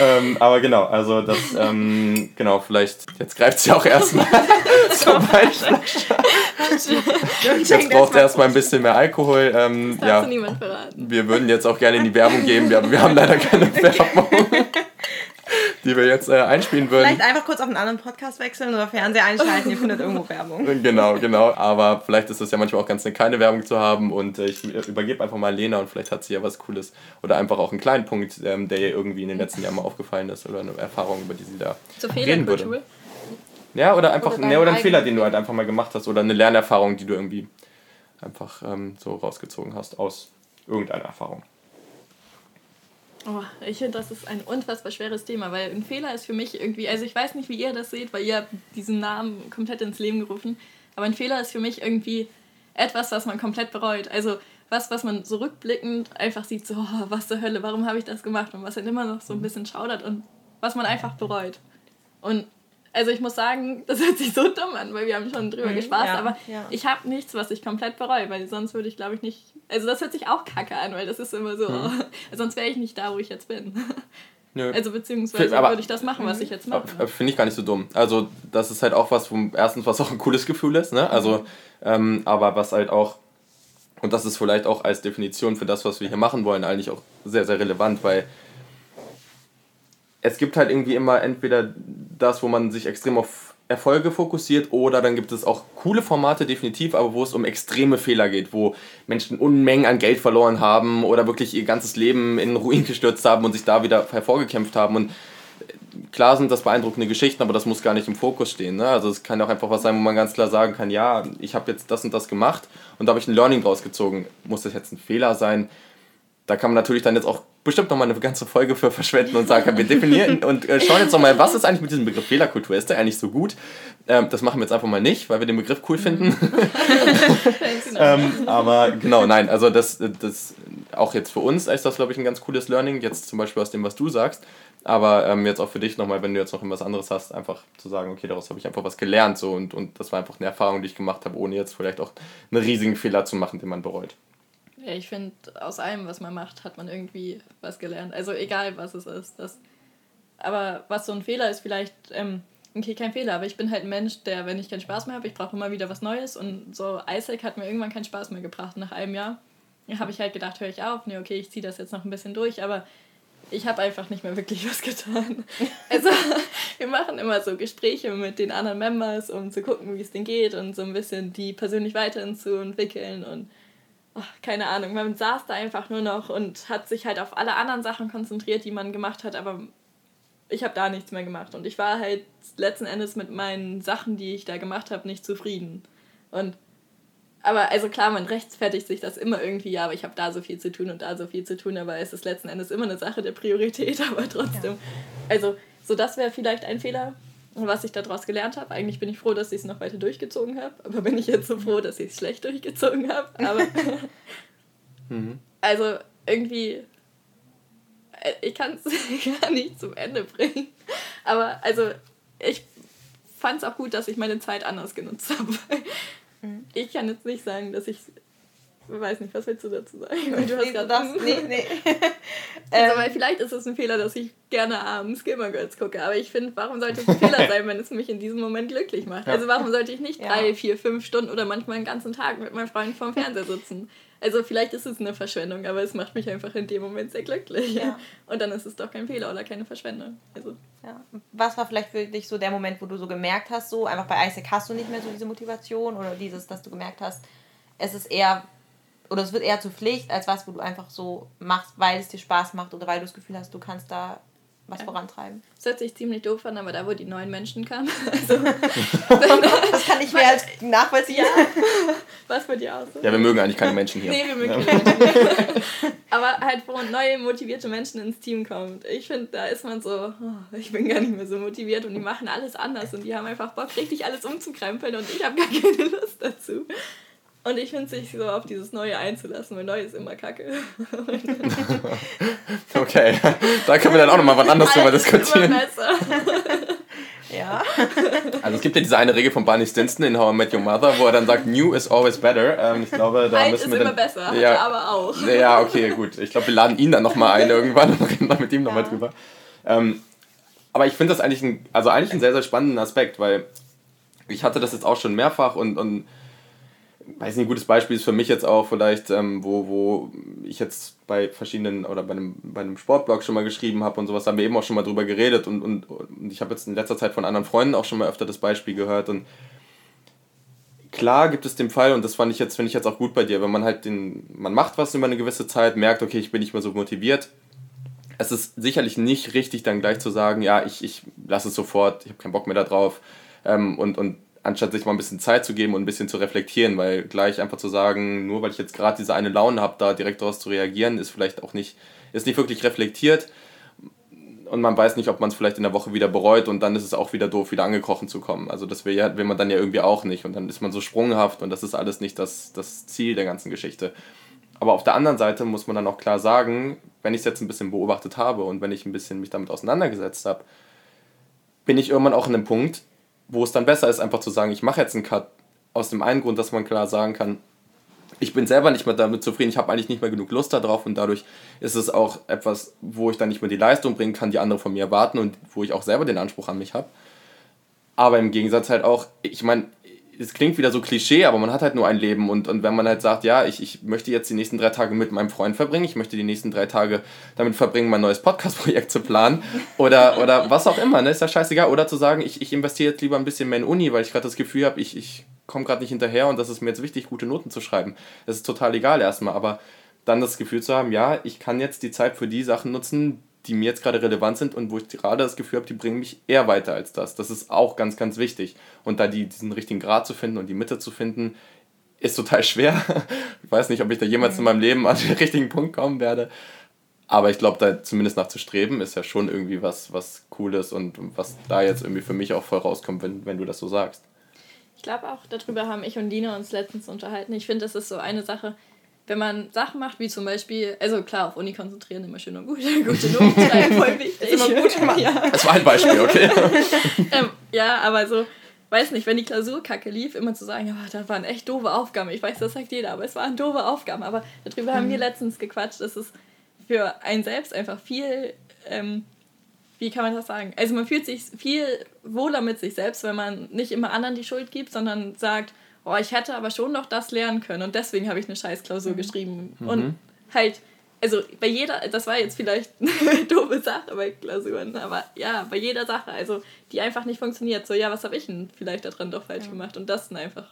Speaker 3: ähm, aber genau, also das, ähm, genau, vielleicht, jetzt greift sie auch erstmal zur Weinflasche. jetzt braucht er erstmal ein bisschen mehr Alkohol. Ähm, das ja, niemand verraten. Wir würden jetzt auch gerne in die Werbung gehen, wir, wir haben leider keine Werbung die wir jetzt äh, einspielen würden.
Speaker 1: Vielleicht einfach kurz auf einen anderen Podcast wechseln oder Fernseher einschalten, ihr findet irgendwo Werbung.
Speaker 3: Genau, genau. Aber vielleicht ist es ja manchmal auch ganz eine keine Werbung zu haben und äh, ich übergebe einfach mal Lena und vielleicht hat sie ja was Cooles oder einfach auch einen kleinen Punkt, ähm, der ihr irgendwie in den letzten Jahren mal aufgefallen ist oder eine Erfahrung, über die sie da Zur reden würde. Ja, oder einfach oder, ne, oder einen Fehler, den du halt einfach mal gemacht hast oder eine Lernerfahrung, die du irgendwie einfach ähm, so rausgezogen hast aus irgendeiner Erfahrung.
Speaker 2: Oh, ich finde, das ist ein unfassbar schweres Thema, weil ein Fehler ist für mich irgendwie, also ich weiß nicht, wie ihr das seht, weil ihr habt diesen Namen komplett ins Leben gerufen, aber ein Fehler ist für mich irgendwie etwas, was man komplett bereut. Also was, was man so rückblickend einfach sieht, so, oh, was zur Hölle, warum habe ich das gemacht und was dann immer noch so ein mhm. bisschen schaudert und was man einfach bereut. Und also ich muss sagen, das hört sich so dumm an, weil wir haben schon drüber mhm, gespaßt, ja, aber ja. ich habe nichts, was ich komplett bereue, weil sonst würde ich, glaube ich, nicht. Also das hört sich auch kacke an, weil das ist immer so. Mhm. sonst wäre ich nicht da, wo ich jetzt bin. Nö. Also beziehungsweise aber, würde ich das machen, was ich jetzt mache.
Speaker 3: Finde ich gar nicht so dumm. Also das ist halt auch was, wo erstens was auch ein cooles Gefühl ist, ne? Also, mhm. ähm, aber was halt auch, und das ist vielleicht auch als Definition für das, was wir hier machen wollen, eigentlich auch sehr, sehr relevant, weil es gibt halt irgendwie immer entweder das, wo man sich extrem auf Erfolge fokussiert oder dann gibt es auch coole Formate definitiv, aber wo es um extreme Fehler geht, wo Menschen Unmengen an Geld verloren haben oder wirklich ihr ganzes Leben in Ruin gestürzt haben und sich da wieder hervorgekämpft haben und klar sind das beeindruckende Geschichten, aber das muss gar nicht im Fokus stehen. Ne? Also es kann auch einfach was sein, wo man ganz klar sagen kann, ja, ich habe jetzt das und das gemacht und da habe ich ein Learning draus gezogen. Muss das jetzt ein Fehler sein? Da kann man natürlich dann jetzt auch bestimmt nochmal eine ganze Folge für verschwenden und sagen, wir definieren und äh, schauen jetzt nochmal, was ist eigentlich mit diesem Begriff Fehlerkultur? Ist der eigentlich so gut? Ähm, das machen wir jetzt einfach mal nicht, weil wir den Begriff cool finden. ähm, aber genau, nein, also das, das auch jetzt für uns ist das, glaube ich, ein ganz cooles Learning, jetzt zum Beispiel aus dem, was du sagst. Aber ähm, jetzt auch für dich nochmal, wenn du jetzt noch irgendwas anderes hast, einfach zu sagen, okay, daraus habe ich einfach was gelernt so und, und das war einfach eine Erfahrung, die ich gemacht habe, ohne jetzt vielleicht auch einen riesigen Fehler zu machen, den man bereut.
Speaker 2: Ja, ich finde, aus allem, was man macht, hat man irgendwie was gelernt. Also egal, was es ist. Das, aber was so ein Fehler ist, vielleicht, ähm, okay, kein Fehler, aber ich bin halt ein Mensch, der, wenn ich keinen Spaß mehr habe, ich brauche immer wieder was Neues. Und so Isaac hat mir irgendwann keinen Spaß mehr gebracht nach einem Jahr. Habe ich halt gedacht, höre ich auf, nee, okay, ich ziehe das jetzt noch ein bisschen durch, aber ich habe einfach nicht mehr wirklich was getan. Also wir machen immer so Gespräche mit den anderen Members, um zu gucken, wie es denen geht und so ein bisschen die persönlich weiterzuentwickeln und ach, keine Ahnung, man saß da einfach nur noch und hat sich halt auf alle anderen Sachen konzentriert, die man gemacht hat, aber ich habe da nichts mehr gemacht und ich war halt letzten Endes mit meinen Sachen, die ich da gemacht habe, nicht zufrieden. Und aber also klar, man rechtfertigt sich das immer irgendwie, ja, aber ich habe da so viel zu tun und da so viel zu tun, aber es ist letzten Endes immer eine Sache der Priorität, aber trotzdem. Ja. Also, so das wäre vielleicht ein Fehler, was ich daraus gelernt habe. Eigentlich bin ich froh, dass ich es noch weiter durchgezogen habe, aber bin ich jetzt so froh, dass ich es schlecht durchgezogen habe. Aber mhm. also irgendwie. äh, Ich kann es gar nicht zum Ende bringen. Aber also, ich fand es auch gut, dass ich meine Zeit anders genutzt habe. Ich kann jetzt nicht sagen, dass ich. Weiß nicht, was willst du dazu sagen? Weil du hast
Speaker 1: Nee,
Speaker 2: grad-
Speaker 1: darfst, nee, nee.
Speaker 2: Also, weil vielleicht ist es ein Fehler, dass ich gerne abends Gilmore Girls gucke, aber ich finde, warum sollte es ein Fehler sein, wenn es mich in diesem Moment glücklich macht?
Speaker 3: Ja.
Speaker 2: Also warum sollte ich nicht
Speaker 1: Ja.
Speaker 2: drei, vier, fünf Stunden oder manchmal einen ganzen Tag mit meinem Freund vorm Fernseher sitzen? Also vielleicht ist es eine Verschwendung, aber es macht mich einfach in dem Moment sehr glücklich.
Speaker 1: Ja.
Speaker 2: Und dann ist es doch kein Fehler oder keine Verschwendung. Also
Speaker 1: Ja. Was war vielleicht für dich so der Moment, wo du so gemerkt hast, so einfach bei Isaac hast du nicht mehr so diese Motivation oder dieses, dass du gemerkt hast, es ist eher oder es wird eher zur Pflicht als was, wo du einfach so machst, weil es dir Spaß macht oder weil du das Gefühl hast, du kannst da was
Speaker 2: Ja.
Speaker 1: vorantreiben.
Speaker 2: es hört sich ziemlich doof an, aber da, wo die neuen Menschen kamen, also
Speaker 1: Das kann ich mir als nachvollziehen.
Speaker 2: was bei dir aus? so?
Speaker 3: Ja, wir mögen eigentlich keine Menschen hier.
Speaker 2: Nee, wir mögen keine Menschen nicht. Aber halt, wo neue motivierte Menschen ins Team kommen. Ich finde, da ist man so, oh, ich bin gar nicht mehr so motiviert und die machen alles anders und die haben einfach Bock, richtig alles umzukrempeln und ich habe gar keine Lust dazu. Und ich finde sich so auf dieses Neue einzulassen, weil Neu ist immer kacke.
Speaker 3: Okay, da können wir dann auch nochmal was anderes drüber diskutieren.
Speaker 1: Ja.
Speaker 3: Also es gibt ja diese eine Regel von Barney Stinson in How I Met Your Mother, wo er dann sagt, New is always better. Ähm, ich glaube, da
Speaker 2: Alt ist
Speaker 3: müssen wir
Speaker 2: immer
Speaker 3: dann,
Speaker 2: besser,
Speaker 3: Ja.
Speaker 2: er aber auch.
Speaker 3: Ja, okay, gut. Ich glaube, wir laden ihn dann nochmal ein irgendwann und reden dann mit ihm nochmal
Speaker 1: Ja.
Speaker 3: drüber. Ähm, aber ich finde das eigentlich ein, also eigentlich einen sehr, sehr spannenden Aspekt, weil ich hatte das jetzt auch schon mehrfach und, und weiß nicht, ein gutes Beispiel ist für mich jetzt auch vielleicht, ähm, wo, wo ich jetzt bei verschiedenen oder bei einem, bei einem Sportblog schon mal geschrieben habe und sowas, haben wir eben auch schon mal drüber geredet und, und, und ich habe jetzt in letzter Zeit von anderen Freunden auch schon mal öfter das Beispiel gehört und klar gibt es den Fall, und das fand ich jetzt, finde ich jetzt auch gut bei dir, wenn man halt den, man macht was über eine gewisse Zeit, merkt, okay, ich bin nicht mehr so motiviert. Es ist sicherlich nicht richtig, dann gleich zu sagen, ja, ich, ich lasse es sofort, ich habe keinen Bock mehr darauf. Ähm, und, und anstatt sich mal ein bisschen Zeit zu geben und ein bisschen zu reflektieren, weil gleich einfach zu sagen, nur weil ich jetzt gerade diese eine Laune habe, da direkt daraus zu reagieren, ist vielleicht auch nicht, ist nicht wirklich reflektiert und man weiß nicht, ob man es vielleicht in der Woche wieder bereut und dann ist es auch wieder doof, wieder angekrochen zu kommen. Also das will, ja, will man dann ja irgendwie auch nicht und dann ist man so sprunghaft und das ist alles nicht das, das Ziel der ganzen Geschichte. Aber auf der anderen Seite muss man dann auch klar sagen, wenn ich es jetzt ein bisschen beobachtet habe und wenn ich ein bisschen mich damit auseinandergesetzt habe, bin ich irgendwann auch an einem Punkt, wo es dann besser ist, einfach zu sagen, ich mache jetzt einen Cut. Aus dem einen Grund, dass man klar sagen kann, ich bin selber nicht mehr damit zufrieden, ich habe eigentlich nicht mehr genug Lust darauf und dadurch ist es auch etwas, wo ich dann nicht mehr die Leistung bringen kann, die andere von mir erwarten und wo ich auch selber den Anspruch an mich habe. Aber im Gegensatz halt auch, ich meine, es klingt wieder so Klischee, aber man hat halt nur ein Leben und, und wenn man halt sagt, ja, ich, ich möchte jetzt die nächsten drei Tage mit meinem Freund verbringen, ich möchte die nächsten drei Tage damit verbringen, mein neues Podcast-Projekt zu planen oder, oder was auch immer, ne, ist ja scheißegal. Oder zu sagen, ich, ich investiere jetzt lieber ein bisschen mehr in Uni, weil ich gerade das Gefühl habe, ich, ich komme gerade nicht hinterher und das ist mir jetzt wichtig, gute Noten zu schreiben. Das ist total egal erstmal, aber dann das Gefühl zu haben, ja, ich kann jetzt die Zeit für die Sachen nutzen, die mir jetzt gerade relevant sind und wo ich gerade das Gefühl habe, die bringen mich eher weiter als das. Das ist auch ganz, ganz wichtig. Und da die, diesen richtigen Grad zu finden und die Mitte zu finden, ist total schwer. Ich weiß nicht, ob ich da jemals in meinem Leben an den richtigen Punkt kommen werde. Aber ich glaube, da zumindest nach zu streben, ist ja schon irgendwie was, was Cooles und was da jetzt irgendwie für mich auch voll rauskommt, wenn, wenn du das so sagst.
Speaker 2: Ich glaube auch, darüber haben ich und Lina uns letztens unterhalten. Ich finde, das ist so eine Sache, wenn man Sachen macht, wie zum Beispiel, also klar, auf Uni konzentrieren, immer schön und gut, gute Noten schreiben, voll wichtig.
Speaker 1: Ist immer gut gemacht.
Speaker 2: ja.
Speaker 3: Das war ein Beispiel, okay?
Speaker 2: ähm, ja, aber so, weiß nicht, wenn die Klausur kacke lief, immer zu sagen, ja, da waren echt doofe Aufgaben. Ich weiß, das sagt jeder, aber es waren doofe Aufgaben. Aber darüber haben wir letztens gequatscht, dass es für einen selbst einfach viel, ähm, wie kann man das sagen? Also man fühlt sich viel wohler mit sich selbst, wenn man nicht immer anderen die Schuld gibt, sondern sagt, oh, ich hätte aber schon noch das lernen können und deswegen habe ich eine scheiß Klausur geschrieben. Und halt, also bei jeder, das war jetzt vielleicht eine doofe Sache bei Klausuren, aber ja, bei jeder Sache, also die einfach nicht funktioniert. So, ja, was habe ich denn vielleicht daran doch falsch gemacht? Und das dann einfach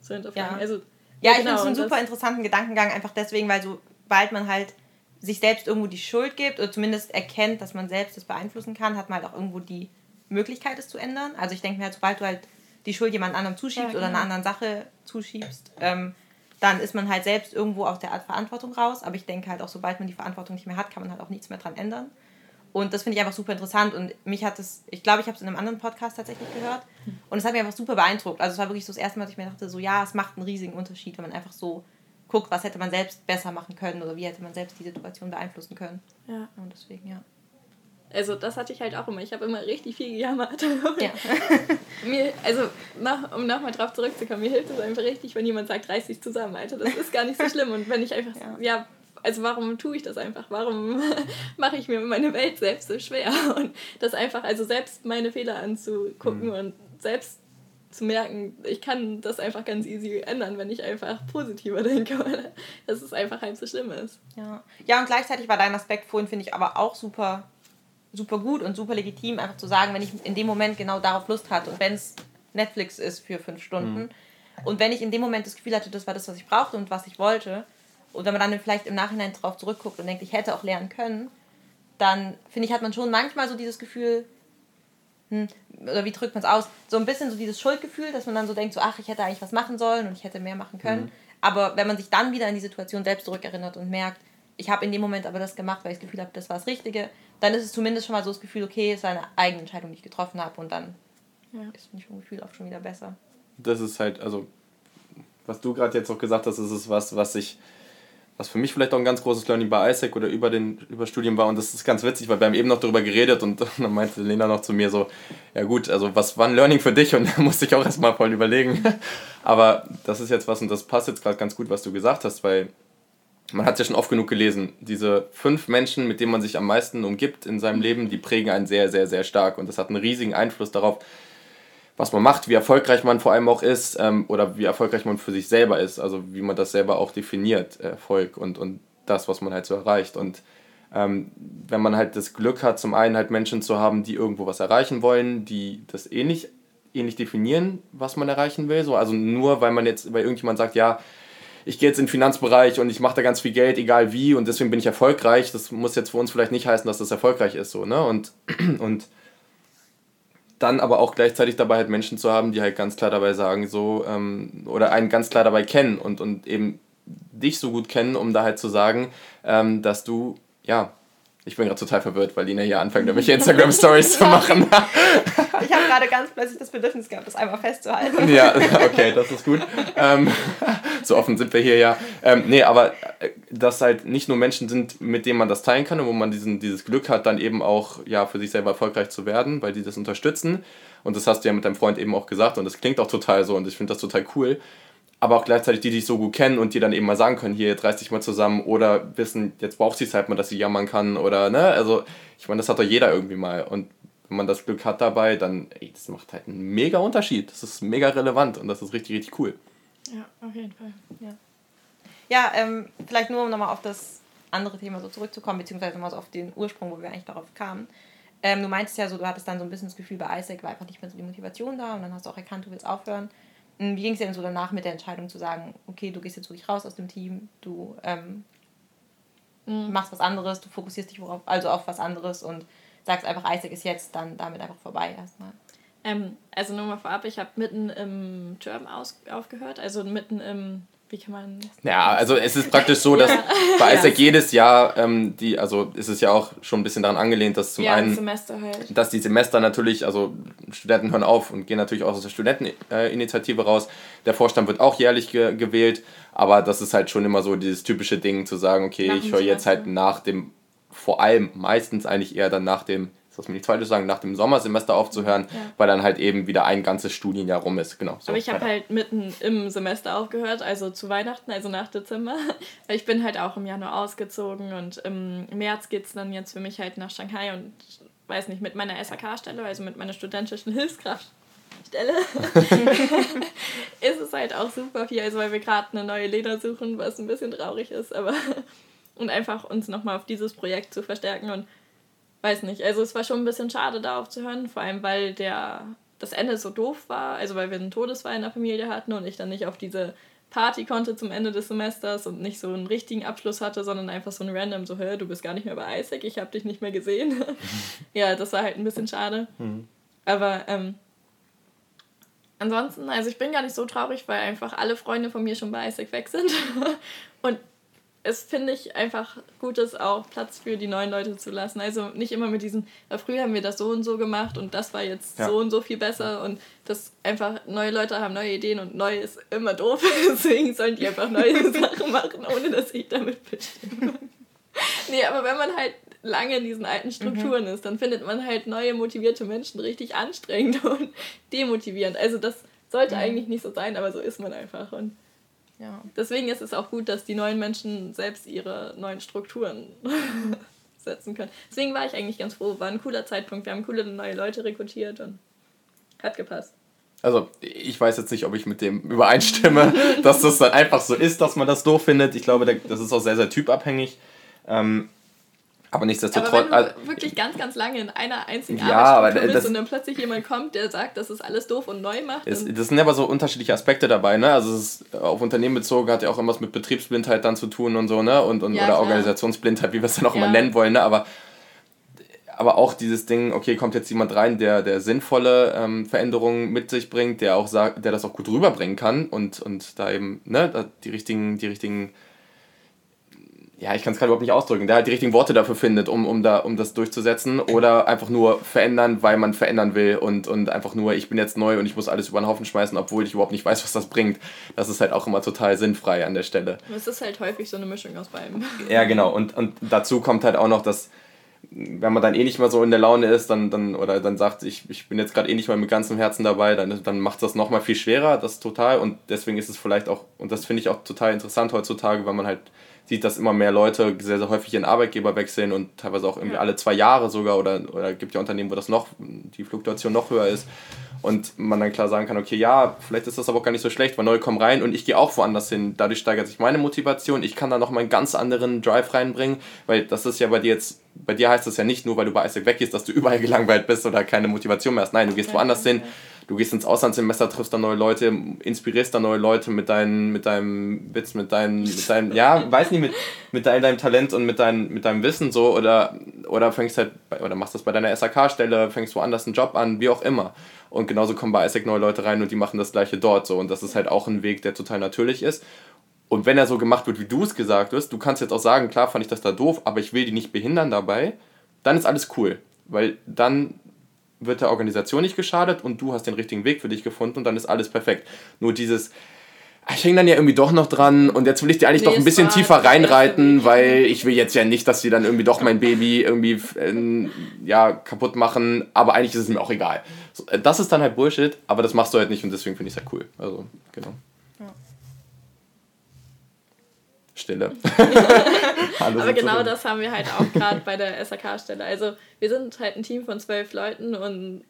Speaker 2: zu hinterfragen.
Speaker 1: Ja.
Speaker 2: Also,
Speaker 1: Ja, ich
Speaker 2: genau,
Speaker 1: finde es einen
Speaker 2: und das-
Speaker 1: super interessanten Gedankengang, einfach deswegen, weil sobald man halt sich selbst irgendwo die Schuld gibt oder zumindest erkennt, dass man selbst das beeinflussen kann, hat man halt auch irgendwo die Möglichkeit, es zu ändern. Also ich denke mir halt, sobald du halt die Schuld jemand anderem zuschiebst
Speaker 2: Ja,
Speaker 1: oder einer
Speaker 2: genau.
Speaker 1: anderen Sache zuschiebst, ähm, dann ist man halt selbst irgendwo aus der Art Verantwortung raus. Aber ich denke halt auch, sobald man die Verantwortung nicht mehr hat, kann man halt auch nichts mehr dran ändern. Und das finde ich einfach super interessant. Und mich hat es, ich glaube, ich habe es in einem anderen Podcast tatsächlich gehört. Und es hat mich einfach super beeindruckt. Also es war wirklich so das erste Mal, dass ich mir dachte, so ja, es macht einen riesigen Unterschied, wenn man einfach so guckt, was hätte man selbst besser machen können oder wie hätte man selbst die Situation beeinflussen können.
Speaker 2: Ja.
Speaker 1: Und deswegen, ja.
Speaker 2: Also das hatte ich halt auch immer. Ich habe immer richtig viel gejammert. Ja. mir, also noch, um nochmal drauf zurückzukommen, mir hilft es einfach richtig, wenn jemand sagt, reiß dich zusammen, Alter. Das ist gar nicht so schlimm. Und wenn ich einfach, ja, ja also warum tue ich das einfach? Warum mache ich mir meine Welt selbst so schwer? Und das einfach, also selbst meine Fehler anzugucken mhm. und selbst zu merken, ich kann das einfach ganz easy ändern, wenn ich einfach positiver denke, dass es einfach halb so schlimm ist.
Speaker 1: Ja, ja und gleichzeitig war dein Aspekt vorhin, finde ich, aber auch super super gut und super legitim, einfach zu sagen, wenn ich in dem Moment genau darauf Lust hatte und wenn es Netflix ist für fünf Stunden mhm. und wenn ich in dem Moment das Gefühl hatte, das war das, was ich brauchte und was ich wollte und wenn man dann vielleicht im Nachhinein darauf zurückguckt und denkt, ich hätte auch lernen können, dann finde ich, hat man schon manchmal so dieses Gefühl, hm, oder wie drückt man es aus, so ein bisschen so dieses Schuldgefühl, dass man dann so denkt, so ach, ich hätte eigentlich was machen sollen und ich hätte mehr machen können. Mhm. Aber wenn man sich dann wieder an die Situation selbst zurückerinnert und merkt, ich habe in dem Moment aber das gemacht, weil ich das Gefühl habe, das war das Richtige, dann ist es zumindest schon mal so das Gefühl, okay, es ist eine eigene Entscheidung, die ich getroffen habe und dann ja. ist mich vom Gefühl auch schon wieder besser.
Speaker 3: Das ist halt, also, was du gerade jetzt auch gesagt hast, ist es was, was ich, was für mich vielleicht auch ein ganz großes Learning bei ISAC oder über den über Studium war und das ist ganz witzig, weil wir haben eben noch darüber geredet und dann meinte Lena noch zu mir so, ja gut, also was war ein Learning für dich und da musste ich auch erstmal voll überlegen. Aber das ist jetzt was und das passt jetzt gerade ganz gut, was du gesagt hast, weil man hat es ja schon oft genug gelesen, diese fünf Menschen, mit denen man sich am meisten umgibt in seinem Leben, die prägen einen sehr, sehr, sehr stark. Und das hat einen riesigen Einfluss darauf, was man macht, wie erfolgreich man vor allem auch ist ähm, oder wie erfolgreich man für sich selber ist. Also wie man das selber auch definiert, Erfolg und, und das, was man halt so erreicht. Und ähm, wenn man halt das Glück hat, zum einen halt Menschen zu haben, die irgendwo was erreichen wollen, die das ähnlich, ähnlich definieren, was man erreichen will. So, also nur weil man jetzt, weil irgendjemand sagt, ja, ich gehe jetzt in den Finanzbereich und ich mache da ganz viel Geld, egal wie, und deswegen bin ich erfolgreich. Das muss jetzt für uns vielleicht nicht heißen, dass das erfolgreich ist, so, ne? Und, und dann aber auch gleichzeitig dabei halt Menschen zu haben, die halt ganz klar dabei sagen, so, ähm, oder einen ganz klar dabei kennen und, und eben dich so gut kennen, um da halt zu sagen, ähm, dass du, ja, ich bin gerade total verwirrt, weil Lina hier anfängt, irgendwelche Instagram-Stories zu machen.
Speaker 1: ich habe gerade ganz plötzlich das Bedürfnis gehabt, das einmal festzuhalten.
Speaker 3: ja, okay, das ist gut. Ähm, so offen sind wir hier ja. Ähm, nee, aber äh, dass halt nicht nur Menschen sind, mit denen man das teilen kann und wo man diesen, dieses Glück hat, dann eben auch ja, für sich selber erfolgreich zu werden, weil die das unterstützen. Und das hast du ja mit deinem Freund eben auch gesagt und das klingt auch total so und ich finde das total cool aber auch gleichzeitig die, die dich so gut kennen und die dann eben mal sagen können, hier, jetzt reiß dich mal zusammen oder wissen, jetzt braucht sie es halt mal, dass sie jammern kann oder, ne, also ich meine, das hat doch jeder irgendwie mal und wenn man das Glück hat dabei, dann, ey, das macht halt einen mega Unterschied, das ist mega relevant und das ist richtig, richtig cool.
Speaker 2: Ja, auf jeden Fall, ja.
Speaker 1: Ja, ähm, vielleicht nur, um nochmal auf das andere Thema so zurückzukommen, beziehungsweise nochmal so auf den Ursprung, wo wir eigentlich darauf kamen. Ähm, du meintest ja so, du hattest dann so ein bisschen das Gefühl, bei Isaac war einfach nicht mehr so die Motivation da und dann hast du auch erkannt, du willst aufhören. Hm, wie ging es dir denn so danach mit der Entscheidung zu sagen, okay, du gehst jetzt wirklich raus aus dem Team, du ähm, mhm. machst was anderes, du fokussierst dich worauf, also auf was anderes und sagst einfach, Isaac ist jetzt dann damit einfach vorbei erstmal.
Speaker 2: Ähm, also nur mal vorab, ich habe mitten im Term aus, aufgehört, also mitten im wie kann man.
Speaker 3: Ja, also es ist praktisch so, dass ja. bei Isaac jedes Jahr, ähm, die, also ist es ja auch schon ein bisschen daran angelehnt, dass zum ja, einen. Semester halt. Dass die Semester natürlich, also Studenten hören auf und gehen natürlich auch aus der Studenteninitiative raus. Der Vorstand wird auch jährlich ge gewählt, aber das ist halt schon immer so dieses typische Ding zu sagen, okay, nach ich höre jetzt halt nach dem, vor allem meistens eigentlich eher dann nach dem was mir nichts Falsches sagen, nach dem Sommersemester aufzuhören, ja. weil dann halt eben wieder ein ganzes Studienjahr rum ist. Genau.
Speaker 2: So, Aber ich habe halt mitten im Semester aufgehört, also zu Weihnachten, also nach Dezember. Ich bin halt auch im Januar ausgezogen und im März geht es dann jetzt für mich halt nach Shanghai und weiß nicht, mit meiner SAK-Stelle, also mit meiner studentischen Hilfskraft. Stelle ist es halt auch super viel, also weil wir gerade eine neue Leder suchen, was ein bisschen traurig ist, aber und einfach uns nochmal auf dieses Projekt zu verstärken und weiß nicht, also es war schon ein bisschen schade, da aufzuhören, vor allem weil der, das Ende so doof war, also weil wir einen Todesfall in der Familie hatten und ich dann nicht auf diese Party konnte zum Ende des Semesters und nicht so einen richtigen Abschluss hatte, sondern einfach so ein random, so, hör, du bist gar nicht mehr bei Isaac, ich habe dich nicht mehr gesehen. ja, das war halt ein bisschen schade. Mhm. Aber ähm, ansonsten, also ich bin gar nicht so traurig, weil einfach alle Freunde von mir schon bei Isaac weg sind. und es finde ich einfach gut ist, auch Platz für die neuen Leute zu lassen. Also nicht immer mit diesen, früher haben wir das so und so gemacht und das war jetzt ja. so und so viel besser und das einfach, neue Leute haben neue Ideen und neu ist immer doof. Deswegen sollen die einfach neue Sachen machen, ohne dass ich damit bestimme. nee, aber wenn man halt lange in diesen alten Strukturen mhm. ist, dann findet man halt neue motivierte Menschen richtig anstrengend und demotivierend. Also das sollte mhm. eigentlich nicht so sein, aber so ist man einfach. Und ja. deswegen ist es auch gut, dass die neuen Menschen selbst ihre neuen Strukturen setzen können. Deswegen war ich eigentlich ganz froh. War ein cooler Zeitpunkt. Wir haben coole neue Leute rekrutiert und hat gepasst.
Speaker 3: Also, ich weiß jetzt nicht, ob ich mit dem übereinstimme, dass das dann einfach so ist, dass man das doof findet. Ich glaube, das ist auch sehr, sehr typabhängig. Ähm, aber nichtsdestotrotz. Aber wenn
Speaker 2: du wirklich ganz, ganz lange in einer einzigen ja, Arbeitsstruktur bist das, und dann plötzlich jemand kommt, der sagt, dass es alles doof und neu macht.
Speaker 3: Es, das sind aber so unterschiedliche Aspekte dabei, ne? Also es ist auf Unternehmen bezogen, hat ja auch irgendwas mit Betriebsblindheit dann zu tun und so, ne? Und, und, ja, oder klar. Organisationsblindheit, wie wir es dann auch ja. immer nennen wollen, ne? Aber, aber auch dieses Ding, okay, kommt jetzt jemand rein, der, der sinnvolle ähm, Veränderungen mit sich bringt, der auch sagt, der das auch gut rüberbringen kann und, und da eben, ne, die richtigen, die richtigen ja, ich kann es gerade überhaupt nicht ausdrücken, der halt die richtigen Worte dafür findet, um, um, da, um das durchzusetzen oder einfach nur verändern, weil man verändern will und, und einfach nur, ich bin jetzt neu und ich muss alles über den Haufen schmeißen, obwohl ich überhaupt nicht weiß, was das bringt. Das ist halt auch immer total sinnfrei an der Stelle.
Speaker 2: Es ist halt häufig so eine Mischung aus beidem.
Speaker 3: Ja, genau. Und, und dazu kommt halt auch noch, dass wenn man dann eh nicht mehr so in der Laune ist, dann, dann oder dann sagt, ich, ich bin jetzt gerade eh nicht mehr mit ganzem Herzen dabei, dann, dann macht das nochmal viel schwerer, das total. Und deswegen ist es vielleicht auch, und das finde ich auch total interessant heutzutage, weil man halt sieht, dass immer mehr Leute sehr, sehr häufig ihren Arbeitgeber wechseln und teilweise auch irgendwie ja. alle zwei Jahre sogar oder, oder gibt ja Unternehmen, wo das noch, die Fluktuation noch höher ist und man dann klar sagen kann, okay, ja, vielleicht ist das aber auch gar nicht so schlecht, weil neue kommen rein und ich gehe auch woanders hin. Dadurch steigert sich meine Motivation. Ich kann da noch mal einen ganz anderen Drive reinbringen, weil das ist ja bei dir jetzt, bei dir heißt das ja nicht nur, weil du bei Isaac weggehst, dass du überall gelangweilt bist oder keine Motivation mehr hast. Nein, du gehst woanders hin. Du gehst ins Auslandssemester, triffst da neue Leute, inspirierst da neue Leute mit, deinen, mit deinem Witz, mit deinem, mit deinem, ja, weiß nicht, mit, mit dein, deinem Talent und mit, dein, mit deinem Wissen so oder, oder fängst halt, bei, oder machst das bei deiner SAK-Stelle, fängst woanders einen Job an, wie auch immer. Und genauso kommen bei ISAC neue Leute rein und die machen das gleiche dort so. Und das ist halt auch ein Weg, der total natürlich ist. Und wenn er so gemacht wird, wie du es gesagt hast, du kannst jetzt auch sagen, klar fand ich das da doof, aber ich will die nicht behindern dabei, dann ist alles cool. Weil dann wird der Organisation nicht geschadet und du hast den richtigen Weg für dich gefunden und dann ist alles perfekt. Nur dieses, ich hänge dann ja irgendwie doch noch dran und jetzt will ich dir eigentlich nee, doch ein bisschen tiefer reinreiten, weil ich will jetzt ja nicht, dass die dann irgendwie doch mein Baby irgendwie äh, ja, kaputt machen, aber eigentlich ist es mir auch egal. Äh, das ist dann halt Bullshit, aber das machst du halt nicht und deswegen finde ich es halt cool. Also, genau. Stille.
Speaker 2: aber genau das haben wir halt auch gerade bei der SAK-Stelle. Also wir sind halt ein Team von zwölf Leuten und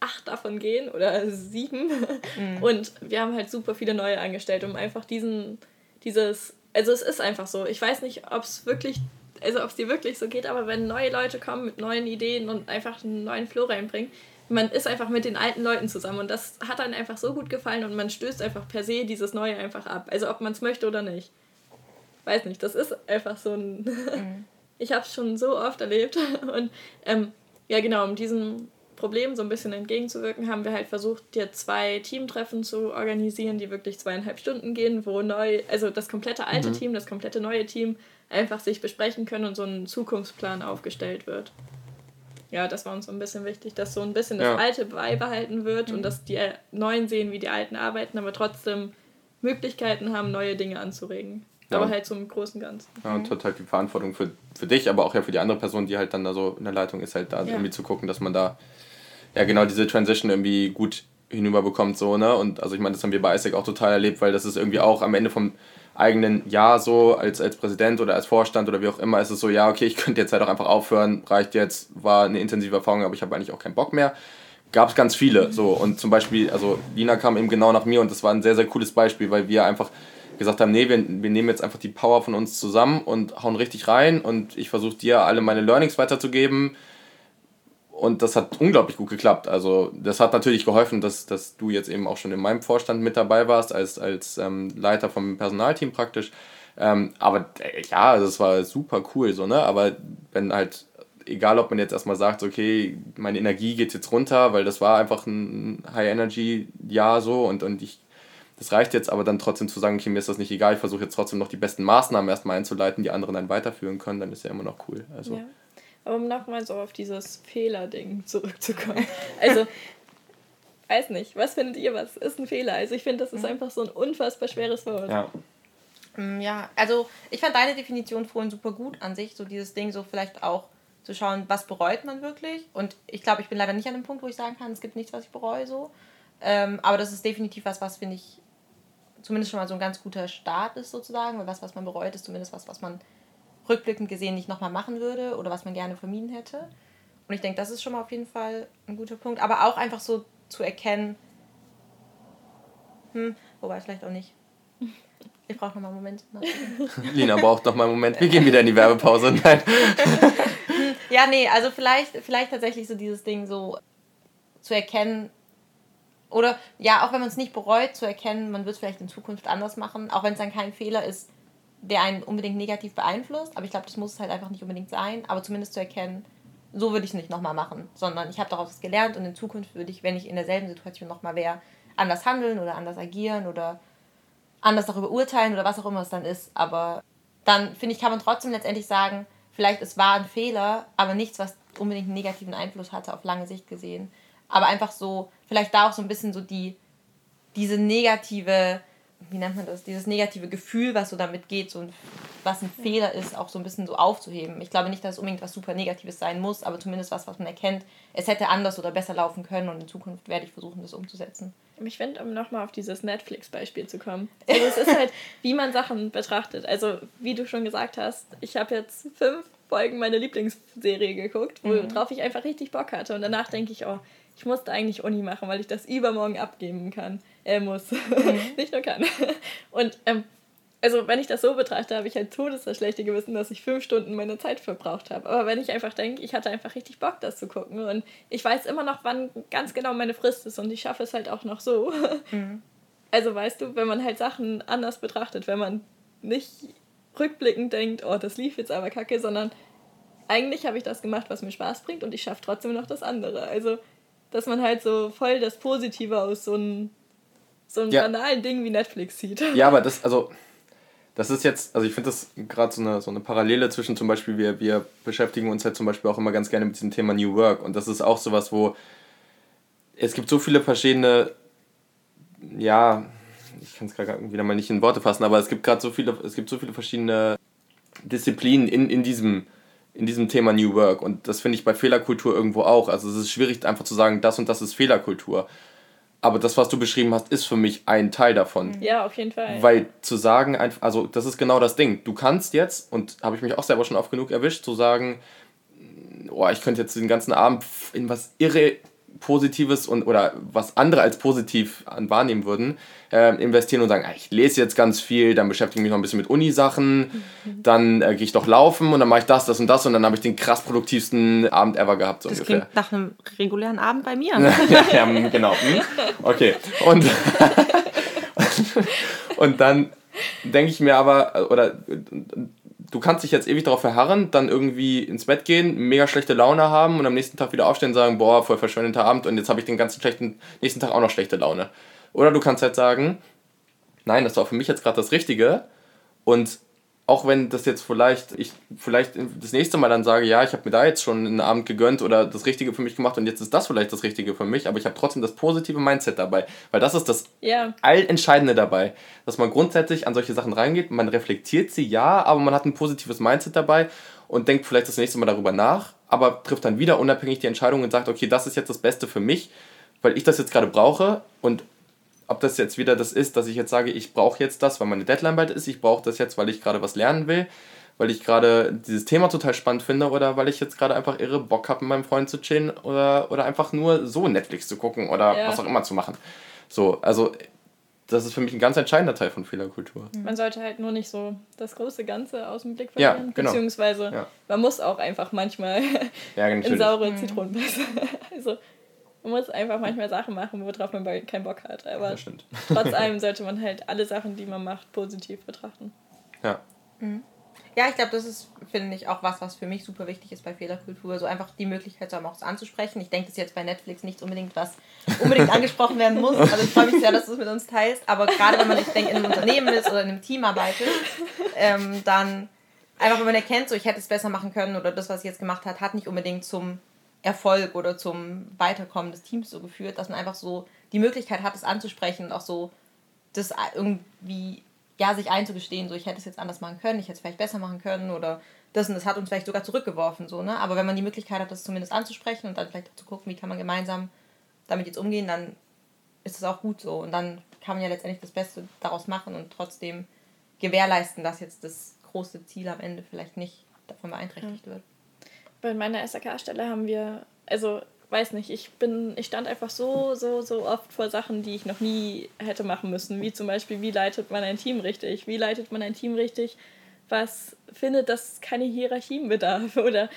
Speaker 2: acht davon gehen oder sieben. Mhm. Und wir haben halt super viele neue angestellt, um einfach diesen, dieses, also es ist einfach so. Ich weiß nicht, ob es wirklich, also ob es dir wirklich so geht, aber wenn neue Leute kommen mit neuen Ideen und einfach einen neuen Flow reinbringen, man ist einfach mit den alten Leuten zusammen und das hat dann einfach so gut gefallen und man stößt einfach per se dieses Neue einfach ab. Also ob man es möchte oder nicht. Weiß nicht, das ist einfach so ein. Mhm. ich habe es schon so oft erlebt und ähm, ja genau, um diesen Problem so ein bisschen entgegenzuwirken, haben wir halt versucht, hier zwei Teamtreffen zu organisieren, die wirklich zweieinhalb Stunden gehen, wo neu, also das komplette alte mhm. Team, das komplette neue Team einfach sich besprechen können und so ein Zukunftsplan aufgestellt wird. Ja, das war uns so ein bisschen wichtig, dass so ein bisschen das Alte beibehalten wird mhm. und dass die Neuen sehen, wie die Alten arbeiten, aber trotzdem Möglichkeiten haben, neue Dinge anzuregen. Ja. Aber halt so im Großen Ganzen.
Speaker 3: Ja, und hat halt die Verantwortung für, für dich, aber auch ja für die andere Person, die halt dann da so in der Leitung ist, halt da ja. irgendwie zu gucken, dass man da ja genau diese Transition irgendwie gut hinüberbekommt, so, ne? Und also ich meine, das haben wir bei ISEC auch total erlebt, weil das ist irgendwie auch am Ende vom eigenen Jahr so, als, als Präsident oder als Vorstand oder wie auch immer, ist es so, ja, okay, ich könnte jetzt halt auch einfach aufhören, reicht jetzt, war eine intensive Erfahrung, aber ich habe eigentlich auch keinen Bock mehr. Gab es ganz viele, so. Und zum Beispiel, also Lina kam eben genau nach mir und das war ein sehr, sehr cooles Beispiel, weil wir einfach gesagt haben, nee, wir, wir nehmen jetzt einfach die Power von uns zusammen und hauen richtig rein und ich versuche dir alle meine Learnings weiterzugeben und das hat unglaublich gut geklappt. Also das hat natürlich geholfen, dass, dass du jetzt eben auch schon in meinem Vorstand mit dabei warst, als, als ähm, Leiter vom Personalteam praktisch. Ähm, aber äh, ja, das also war super cool so, ne? Aber wenn halt, egal ob man jetzt erstmal sagt, okay, meine Energie geht jetzt runter, weil das war einfach ein High-Energy-Jahr so und, und ich das reicht jetzt aber dann trotzdem zu sagen, okay, mir ist das nicht egal, ich versuche jetzt trotzdem noch die besten Maßnahmen erstmal einzuleiten, die anderen dann weiterführen können, dann ist ja immer noch cool. Also. Ja.
Speaker 2: Aber um nochmal so auf dieses Fehlerding zurückzukommen. Also, weiß nicht, was findet ihr, was ist ein Fehler? Also ich finde, das ist mhm. einfach so ein unfassbar schweres Wort.
Speaker 1: Ja. Mm, ja, also ich fand deine Definition vorhin super gut an sich, so dieses Ding so vielleicht auch zu schauen, was bereut man wirklich. Und ich glaube, ich bin leider nicht an dem Punkt, wo ich sagen kann, es gibt nichts, was ich bereue so. Ähm, aber das ist definitiv was, was finde ich zumindest schon mal so ein ganz guter Start ist sozusagen, weil was, was man bereut, ist zumindest was, was man rückblickend gesehen nicht nochmal machen würde oder was man gerne vermieden hätte. Und ich denke, das ist schon mal auf jeden Fall ein guter Punkt. Aber auch einfach so zu erkennen, hm, wobei vielleicht auch nicht. Ich brauche nochmal einen Moment.
Speaker 3: Lina braucht nochmal einen Moment. Wir gehen wieder in die Werbepause. Nein.
Speaker 1: ja, nee, also vielleicht, vielleicht tatsächlich so dieses Ding so zu erkennen, oder ja, auch wenn man es nicht bereut, zu erkennen, man wird es vielleicht in Zukunft anders machen, auch wenn es dann kein Fehler ist, der einen unbedingt negativ beeinflusst. Aber ich glaube, das muss es halt einfach nicht unbedingt sein. Aber zumindest zu erkennen, so würde ich es nicht nochmal machen, sondern ich habe daraus gelernt und in Zukunft würde ich, wenn ich in derselben Situation nochmal wäre, anders handeln oder anders agieren oder anders darüber urteilen oder was auch immer es dann ist. Aber dann, finde ich, kann man trotzdem letztendlich sagen, vielleicht es war ein Fehler, aber nichts, was unbedingt einen negativen Einfluss hatte auf lange Sicht gesehen. Aber einfach so, vielleicht da auch so ein bisschen so die, diese negative, wie nennt man das, dieses negative Gefühl, was so damit geht, so ein, was ein Fehler ist, auch so ein bisschen so aufzuheben. Ich glaube nicht, dass es unbedingt was super Negatives sein muss, aber zumindest was, was man erkennt, es hätte anders oder besser laufen können und in Zukunft werde ich versuchen, das umzusetzen.
Speaker 2: Ich finde, um nochmal auf dieses Netflix-Beispiel zu kommen. Also es ist halt, wie man Sachen betrachtet. Also, wie du schon gesagt hast, ich habe jetzt fünf Folgen meiner Lieblingsserie geguckt, worauf mhm. ich einfach richtig Bock hatte. Und danach denke ich, oh, ich musste eigentlich Uni machen, weil ich das übermorgen abgeben kann. Er muss. Mhm. Nicht nur kann. Und ähm, also wenn ich das so betrachte, habe ich halt todes das schlechte Gewissen, dass ich fünf Stunden meine Zeit verbraucht habe. Aber wenn ich einfach denke, ich hatte einfach richtig Bock, das zu gucken und ich weiß immer noch, wann ganz genau meine Frist ist und ich schaffe es halt auch noch so. Mhm. Also weißt du, wenn man halt Sachen anders betrachtet, wenn man nicht rückblickend denkt, oh, das lief jetzt aber kacke, sondern eigentlich habe ich das gemacht, was mir Spaß bringt und ich schaffe trotzdem noch das andere. Also dass man halt so voll das Positive aus so einem so einem ja. banalen Ding wie Netflix sieht.
Speaker 3: Ja, aber das, also, das ist jetzt, also ich finde das gerade so eine, so eine Parallele zwischen zum Beispiel, wir, wir beschäftigen uns halt zum Beispiel auch immer ganz gerne mit diesem Thema New Work und das ist auch sowas, wo es gibt so viele verschiedene, ja, ich kann es gerade wieder mal nicht in Worte fassen, aber es gibt gerade so viele, es gibt so viele verschiedene Disziplinen in, in diesem in diesem Thema New Work. Und das finde ich bei Fehlerkultur irgendwo auch. Also es ist schwierig einfach zu sagen, das und das ist Fehlerkultur. Aber das, was du beschrieben hast, ist für mich ein Teil davon.
Speaker 2: Ja, auf jeden Fall.
Speaker 3: Weil zu sagen, also das ist genau das Ding. Du kannst jetzt, und habe ich mich auch selber schon oft genug erwischt, zu sagen, oh, ich könnte jetzt den ganzen Abend in was irre Positives und oder was andere als positiv an wahrnehmen würden, äh, investieren und sagen, ah, ich lese jetzt ganz viel, dann beschäftige ich mich noch ein bisschen mit Unisachen, mhm. dann äh, gehe ich doch laufen und dann mache ich das, das und das und dann habe ich den krass produktivsten Abend ever gehabt.
Speaker 1: So das ungefähr. klingt nach einem regulären Abend bei mir.
Speaker 3: ja, ja, genau. Hm? Okay. Und, und dann denke ich mir aber, oder du kannst dich jetzt ewig darauf verharren, dann irgendwie ins Bett gehen, mega schlechte Laune haben und am nächsten Tag wieder aufstehen und sagen, boah, voll verschwendeter Abend und jetzt habe ich den ganzen schlechten nächsten Tag auch noch schlechte Laune. Oder du kannst halt sagen, nein, das war für mich jetzt gerade das Richtige und auch wenn das jetzt vielleicht, ich vielleicht das nächste Mal dann sage, ja, ich habe mir da jetzt schon einen Abend gegönnt oder das Richtige für mich gemacht und jetzt ist das vielleicht das Richtige für mich, aber ich habe trotzdem das positive Mindset dabei, weil das ist das yeah. Allentscheidende dabei, dass man grundsätzlich an solche Sachen reingeht, man reflektiert sie, ja, aber man hat ein positives Mindset dabei und denkt vielleicht das nächste Mal darüber nach, aber trifft dann wieder unabhängig die Entscheidung und sagt, okay, das ist jetzt das Beste für mich, weil ich das jetzt gerade brauche und ob das jetzt wieder das ist, dass ich jetzt sage, ich brauche jetzt das, weil meine Deadline bald ist, ich brauche das jetzt, weil ich gerade was lernen will, weil ich gerade dieses Thema total spannend finde oder weil ich jetzt gerade einfach irre Bock habe, mit meinem Freund zu chillen oder, oder einfach nur so Netflix zu gucken oder ja. was auch immer zu machen. So, also das ist für mich ein ganz entscheidender Teil von Fehlerkultur.
Speaker 2: Man sollte halt nur nicht so das große Ganze aus dem Blick verlieren. Ja, genau. Beziehungsweise ja. man muss auch einfach manchmal ja, in saure mhm. Zitronen beißen. Also man muss einfach manchmal Sachen machen, worauf man keinen Bock hat. Aber trotz allem sollte man halt alle Sachen, die man macht, positiv betrachten.
Speaker 3: Ja. Mhm.
Speaker 1: Ja, ich glaube, das ist, finde ich, auch was, was für mich super wichtig ist bei Fehlerkultur. So einfach die Möglichkeit zu haben, auch es anzusprechen. Ich denke, das ist jetzt bei Netflix nicht unbedingt was unbedingt angesprochen werden muss. Also ich freue mich sehr, dass du es mit uns teilst. Aber gerade wenn man, ich denke, in einem Unternehmen ist oder in einem Team arbeitet, ähm, dann einfach, wenn man erkennt, so ich hätte es besser machen können oder das, was ich jetzt gemacht hat, hat nicht unbedingt zum Erfolg oder zum Weiterkommen des Teams so geführt, dass man einfach so die Möglichkeit hat, es anzusprechen und auch so das irgendwie ja, sich einzugestehen, so ich hätte es jetzt anders machen können, ich hätte es vielleicht besser machen können oder das und das hat uns vielleicht sogar zurückgeworfen, so, ne? Aber wenn man die Möglichkeit hat, das zumindest anzusprechen und dann vielleicht auch zu gucken, wie kann man gemeinsam damit jetzt umgehen, dann ist es auch gut so. Und dann kann man ja letztendlich das Beste daraus machen und trotzdem gewährleisten, dass jetzt das große Ziel am Ende vielleicht nicht davon beeinträchtigt wird.
Speaker 2: Bei meiner SAK-Stelle haben wir, also weiß nicht, ich bin, ich stand einfach so, so, so oft vor Sachen, die ich noch nie hätte machen müssen. Wie zum Beispiel, wie leitet man ein Team richtig? Wie leitet man ein Team richtig, was findet, dass keine Hierarchien bedarf? Oder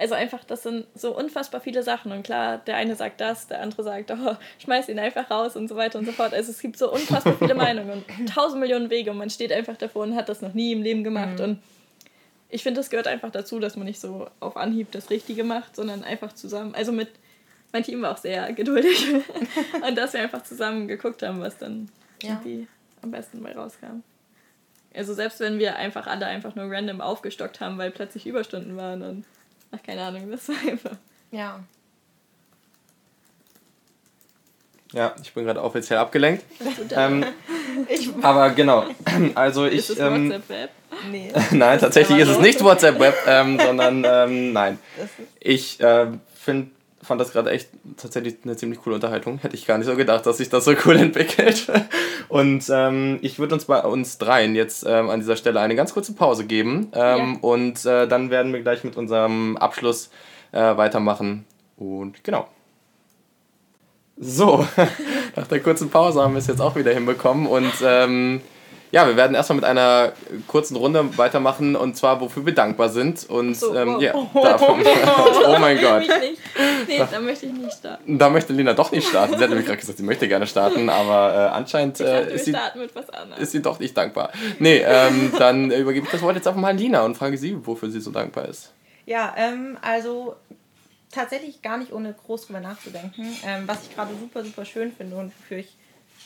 Speaker 2: also einfach, das sind so unfassbar viele Sachen. Und klar, der eine sagt das, der andere sagt, oh, schmeiß ihn einfach raus und so weiter und so fort. Also es gibt so unfassbar viele Meinungen und tausend Millionen Wege und man steht einfach davor und hat das noch nie im Leben gemacht. Mhm. Und ich finde, das gehört einfach dazu, dass man nicht so auf Anhieb das Richtige macht, sondern einfach zusammen, also mit mein Team war auch sehr geduldig. und dass wir einfach zusammen geguckt haben, was dann ja. irgendwie am besten bei rauskam. Also selbst wenn wir einfach alle einfach nur random aufgestockt haben, weil plötzlich Überstunden waren und ach keine Ahnung, das war einfach.
Speaker 1: Ja.
Speaker 3: Ja, ich bin gerade offiziell abgelenkt. Ähm, aber genau, also ich. Ist es ähm, WhatsApp-Web? Nee. nein, tatsächlich ist es nicht WhatsApp-Web, ähm, sondern ähm, nein. Ich äh, finde fand das gerade echt tatsächlich eine ziemlich coole Unterhaltung. Hätte ich gar nicht so gedacht, dass sich das so cool entwickelt. Und ähm, ich würde uns bei uns dreien jetzt ähm, an dieser Stelle eine ganz kurze Pause geben. Ähm, ja. Und äh, dann werden wir gleich mit unserem Abschluss äh, weitermachen. Und genau. So, nach der kurzen Pause haben wir es jetzt auch wieder hinbekommen. Und ähm, ja, wir werden erstmal mit einer kurzen Runde weitermachen und zwar, wofür wir dankbar sind. Und so, ähm, wow. ja, davon, oh mein Gott. Nee, da, da, möchte ich nicht starten. Da möchte Lina doch nicht starten. Sie hat nämlich gerade gesagt, sie möchte gerne starten, aber äh, anscheinend äh, ist, sie, ist sie doch nicht dankbar. Nee, ähm, dann übergebe ich das Wort jetzt einfach mal an Lina und frage sie, wofür sie so dankbar ist.
Speaker 1: Ja, ähm, also tatsächlich gar nicht ohne groß drüber nachzudenken. Ähm, was ich gerade super, super schön finde und wofür ich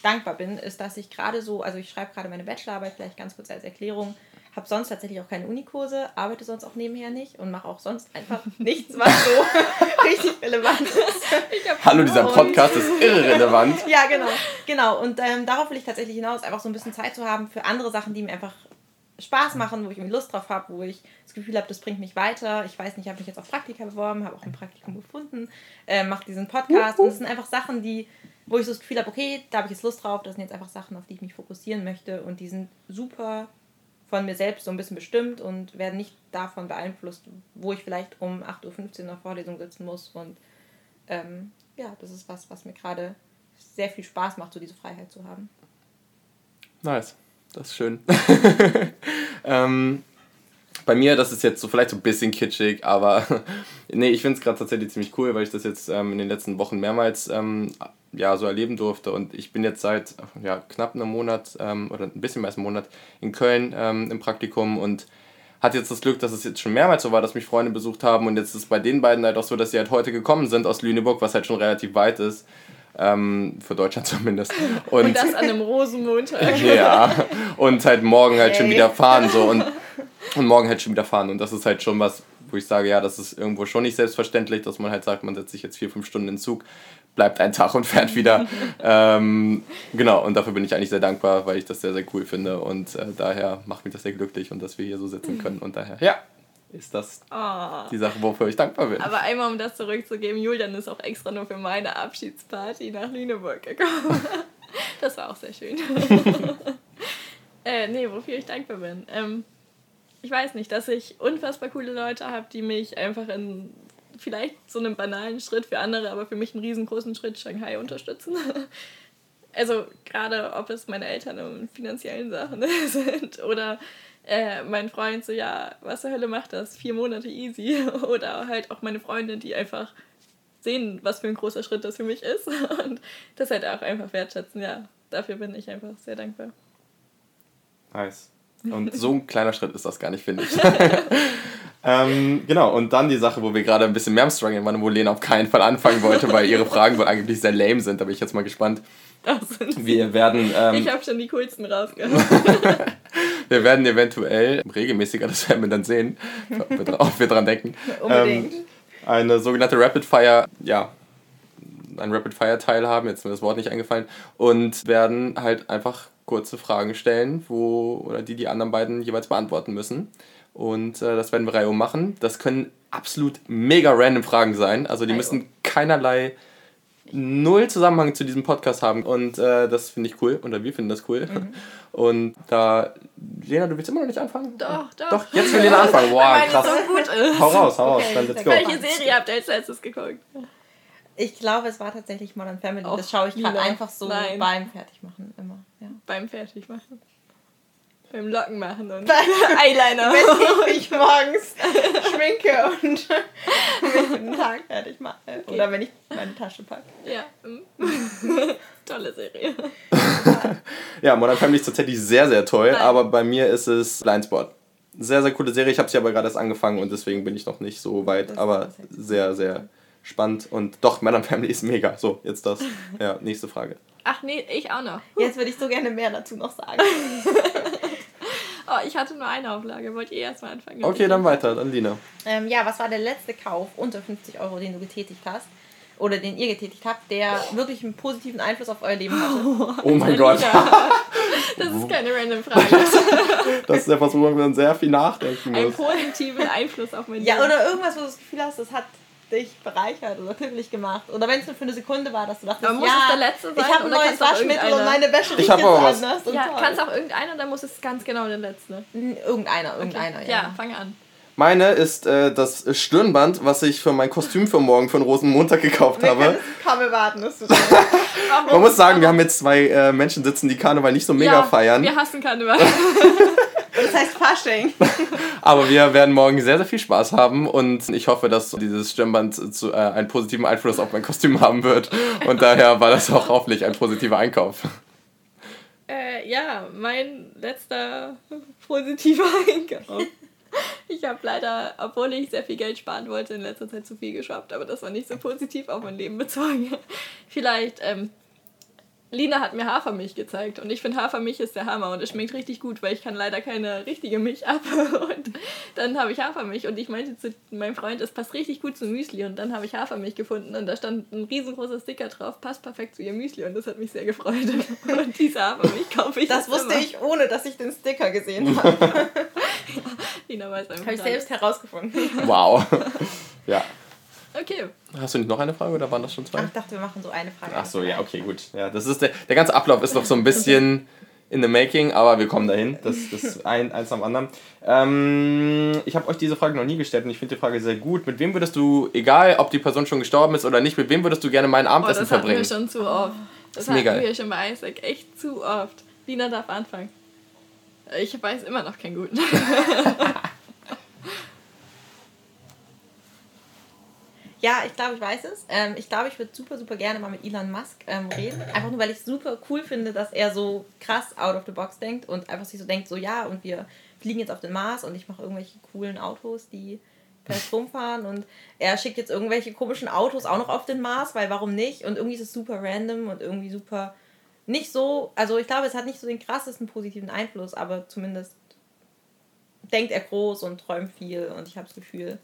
Speaker 1: dankbar bin, ist, dass ich gerade so, also ich schreibe gerade meine Bachelorarbeit, vielleicht ganz kurz als Erklärung, habe sonst tatsächlich auch keine Unikurse, arbeite sonst auch nebenher nicht und mache auch sonst einfach nichts, was so richtig relevant ist.
Speaker 3: Hallo, dieser Podcast ist irrelevant.
Speaker 1: ja, genau. Genau. Und ähm, darauf will ich tatsächlich hinaus, einfach so ein bisschen Zeit zu haben für andere Sachen, die mir einfach Spaß machen, wo ich irgendwie Lust drauf habe, wo ich das Gefühl habe, das bringt mich weiter. Ich weiß nicht, ich habe mich jetzt auf Praktika beworben, habe auch ein Praktikum gefunden, äh, mache diesen Podcast. Und es sind einfach Sachen, die wo ich so das Gefühl habe, okay, da habe ich jetzt Lust drauf, das sind jetzt einfach Sachen, auf die ich mich fokussieren möchte und die sind super von mir selbst so ein bisschen bestimmt und werden nicht davon beeinflusst, wo ich vielleicht um 8.15 Uhr in der Vorlesung sitzen muss und ähm, ja, das ist was, was mir gerade sehr viel Spaß macht, so diese Freiheit zu haben.
Speaker 3: Nice, das ist schön. ähm, bei mir, das ist jetzt so vielleicht so ein bisschen kitschig, aber nee, ich finde es gerade tatsächlich ziemlich cool, weil ich das jetzt ähm, in den letzten Wochen mehrmals ähm, ja, so erleben durfte. Und ich bin jetzt seit ja, knapp einem Monat ähm, oder ein bisschen mehr als einem Monat in Köln ähm, im Praktikum und hatte jetzt das Glück, dass es jetzt schon mehrmals so war, dass mich Freunde besucht haben. Und jetzt ist es bei den beiden halt auch so, dass sie halt heute gekommen sind aus Lüneburg, was halt schon relativ weit ist. Ähm, für Deutschland zumindest.
Speaker 2: Und, und, das an einem Rosenmontag.
Speaker 3: ja, und halt morgen halt hey. schon wieder fahren. So. Und, und morgen halt schon wieder fahren. Und das ist halt schon was, wo ich sage, ja, das ist irgendwo schon nicht selbstverständlich, dass man halt sagt, man setzt sich jetzt vier, fünf Stunden in den Zug, bleibt ein Tag und fährt wieder. ähm, genau, und dafür bin ich eigentlich sehr dankbar, weil ich das sehr, sehr cool finde und äh, daher macht mich das sehr glücklich und dass wir hier so sitzen können und daher, ja, ist das oh. die Sache, wofür ich dankbar bin.
Speaker 2: Aber einmal, um das zurückzugeben, Julian ist auch extra nur für meine Abschiedsparty nach Lüneburg gekommen. das war auch sehr schön. äh, nee, wofür ich dankbar bin. Ähm, ich weiß nicht, dass ich unfassbar coole Leute habe, die mich einfach in vielleicht so einem banalen Schritt für andere, aber für mich einen riesengroßen Schritt Shanghai unterstützen. Also gerade ob es meine Eltern in finanziellen Sachen sind oder äh, mein Freund so, ja, was zur Hölle macht das? Vier Monate easy. Oder halt auch meine Freundin, die einfach sehen, was für ein großer Schritt das für mich ist und das halt auch einfach wertschätzen. Ja, dafür bin ich einfach sehr dankbar.
Speaker 3: Nice. Und so ein kleiner Schritt ist das gar nicht, finde ich. ähm, genau, und dann die Sache, wo wir gerade ein bisschen mehr am Struggeln waren, wo Lena auf keinen Fall anfangen wollte, weil ihre Fragen wohl eigentlich sehr lame sind. Da bin ich jetzt mal gespannt. Wir werden. Ähm,
Speaker 2: ich habe schon die coolsten rausgehauen.
Speaker 3: wir werden eventuell regelmäßiger, das werden wir dann sehen, ob wir dran denken. Unbedingt. Ähm, eine sogenannte Rapid Fire, ja, ein Rapid Fire Teil haben, jetzt ist mir das Wort nicht eingefallen, und werden halt einfach kurze Fragen stellen, wo oder die die anderen beiden jeweils beantworten müssen. Und äh, das werden wir Reihe um machen. Das können absolut mega random Fragen sein. Also die müssen keinerlei null Zusammenhang zu diesem Podcast haben. Und äh, das finde ich cool. Oder wir finden das cool. Mhm. Und da, Lena, du willst immer noch nicht anfangen?
Speaker 2: Doch, doch.
Speaker 3: Doch, jetzt will Lena anfangen. Boah, krass. So gut ist. Hau raus, hau raus. Okay, dann let's
Speaker 2: go. Welche Serie habt ihr als letztes geguckt?
Speaker 1: Ich glaube, es war tatsächlich Modern Family. Och, das schaue ich gerade einfach so Nein. beim Fertigmachen immer. Ja.
Speaker 2: Beim Fertigmachen. Beim Locken machen und Eyeliner.
Speaker 1: Wenn ich mich morgens schminke und mich den Tag fertig mache. Okay. Oder wenn ich meine Tasche packe.
Speaker 2: Ja. Tolle Serie.
Speaker 3: ja, Modern Family ist tatsächlich sehr, sehr toll, Nein. aber bei mir ist es Blindspot. Sehr, sehr coole Serie. Ich habe sie aber gerade erst angefangen und deswegen bin ich noch nicht so weit, aber sehr, sehr spannend. Und doch, Modern Family ist mega. So, jetzt das. Ja, nächste Frage.
Speaker 2: Ach nee, ich auch noch.
Speaker 1: Jetzt würde ich so gerne mehr dazu noch sagen.
Speaker 2: Oh, ich hatte nur eine Auflage. Wollt ihr erstmal anfangen?
Speaker 3: Okay, dann weiter. Dann Lina.
Speaker 1: Ähm, ja, was war der letzte Kauf unter 50 Euro, den du getätigt hast? Oder den ihr getätigt habt, der wirklich einen positiven Einfluss auf euer Leben hatte?
Speaker 3: Oh mein Gott.
Speaker 2: das ist keine random Frage.
Speaker 3: das ist etwas, wo man sehr viel nachdenken muss.
Speaker 2: Einen positiven Einfluss auf mein
Speaker 1: Leben. Ja, oder irgendwas, wo du das Gefühl hast, das hat dich bereichert oder glücklich gemacht. Oder wenn es nur für eine Sekunde war, dass du dachtest,
Speaker 2: ja, der letzte sein,
Speaker 1: ich habe ein neues Waschmittel und meine Wäsche
Speaker 3: ich riecht
Speaker 2: jetzt
Speaker 3: anders.
Speaker 2: Ja, kannst auch irgendeiner, dann muss es ganz genau der letzte.
Speaker 1: Irgendeiner, irgendeiner,
Speaker 2: okay. ja. Ja, fange an.
Speaker 3: Meine ist äh, das Stirnband, was ich für mein Kostüm für morgen von Rosenmontag gekauft Wir habe.
Speaker 1: Kaum erwarten, dass du
Speaker 3: Man muss sagen, wir haben jetzt zwei äh, Menschen sitzen, die Karneval nicht so mega ja, feiern.
Speaker 2: Wir hassen Karneval.
Speaker 1: das heißt Fasching.
Speaker 3: Aber wir werden morgen sehr, sehr viel Spaß haben und ich hoffe, dass dieses Stirnband zu, äh, einen positiven Einfluss auf mein Kostüm haben wird. Und daher war das auch hoffentlich ein positiver Einkauf.
Speaker 2: Äh, ja, mein letzter positiver Einkauf. Ich habe leider, obwohl ich sehr viel Geld sparen wollte, in letzter Zeit zu viel geshoppt, aber das war nicht so positiv auf mein Leben bezogen. Vielleicht ähm, Lina hat mir Hafermilch gezeigt und ich finde Hafermilch ist der Hammer und es schmeckt richtig gut, weil ich kann leider keine richtige Milch ab und dann habe ich Hafermilch und ich meinte zu meinem Freund, es passt richtig gut zu Müsli und dann habe ich Hafermilch gefunden und da stand ein riesengroßer Sticker drauf, passt perfekt zu ihr Müsli und das hat mich sehr gefreut und diese Hafermilch kaufe ich
Speaker 1: Das wusste immer. ich, ohne dass ich den Sticker gesehen habe. ja,
Speaker 2: Lina weiß einfach.
Speaker 1: Habe ich selbst herausgefunden.
Speaker 3: Wow. Ja.
Speaker 2: Okay.
Speaker 3: Hast du noch eine Frage oder waren das schon zwei?
Speaker 1: Ach, ich dachte, wir machen so eine Frage.
Speaker 3: Ach so, ja, okay, gut. Ja, das ist der, der ganze Ablauf ist noch so ein bisschen in the making, aber wir kommen dahin. Das, ist ein, eins am anderen. Ähm, ich habe euch diese Frage noch nie gestellt und ich finde die Frage sehr gut. Mit wem würdest du, egal ob die Person schon gestorben ist oder nicht, mit wem würdest du gerne mein Abendessen oh, das verbringen?
Speaker 2: Das hatten wir schon zu oft. Das, das hatten wir schon bei Isaac echt zu oft. Lina darf anfangen. Ich weiß immer noch keinen guten.
Speaker 1: Ja, ich glaube, ich weiß es. Ähm, ich glaube, ich würde super, super gerne mal mit Elon Musk ähm, reden. Einfach nur, weil ich es super cool finde, dass er so krass out of the box denkt und einfach sich so denkt, so ja, und wir fliegen jetzt auf den Mars und ich mache irgendwelche coolen Autos, die per Strom fahren und er schickt jetzt irgendwelche komischen Autos auch noch auf den Mars, weil warum nicht? Und irgendwie ist es super random und irgendwie super nicht so, also ich glaube, es hat nicht so den krassesten positiven Einfluss, aber zumindest denkt er groß und träumt viel und ich habe das Gefühl,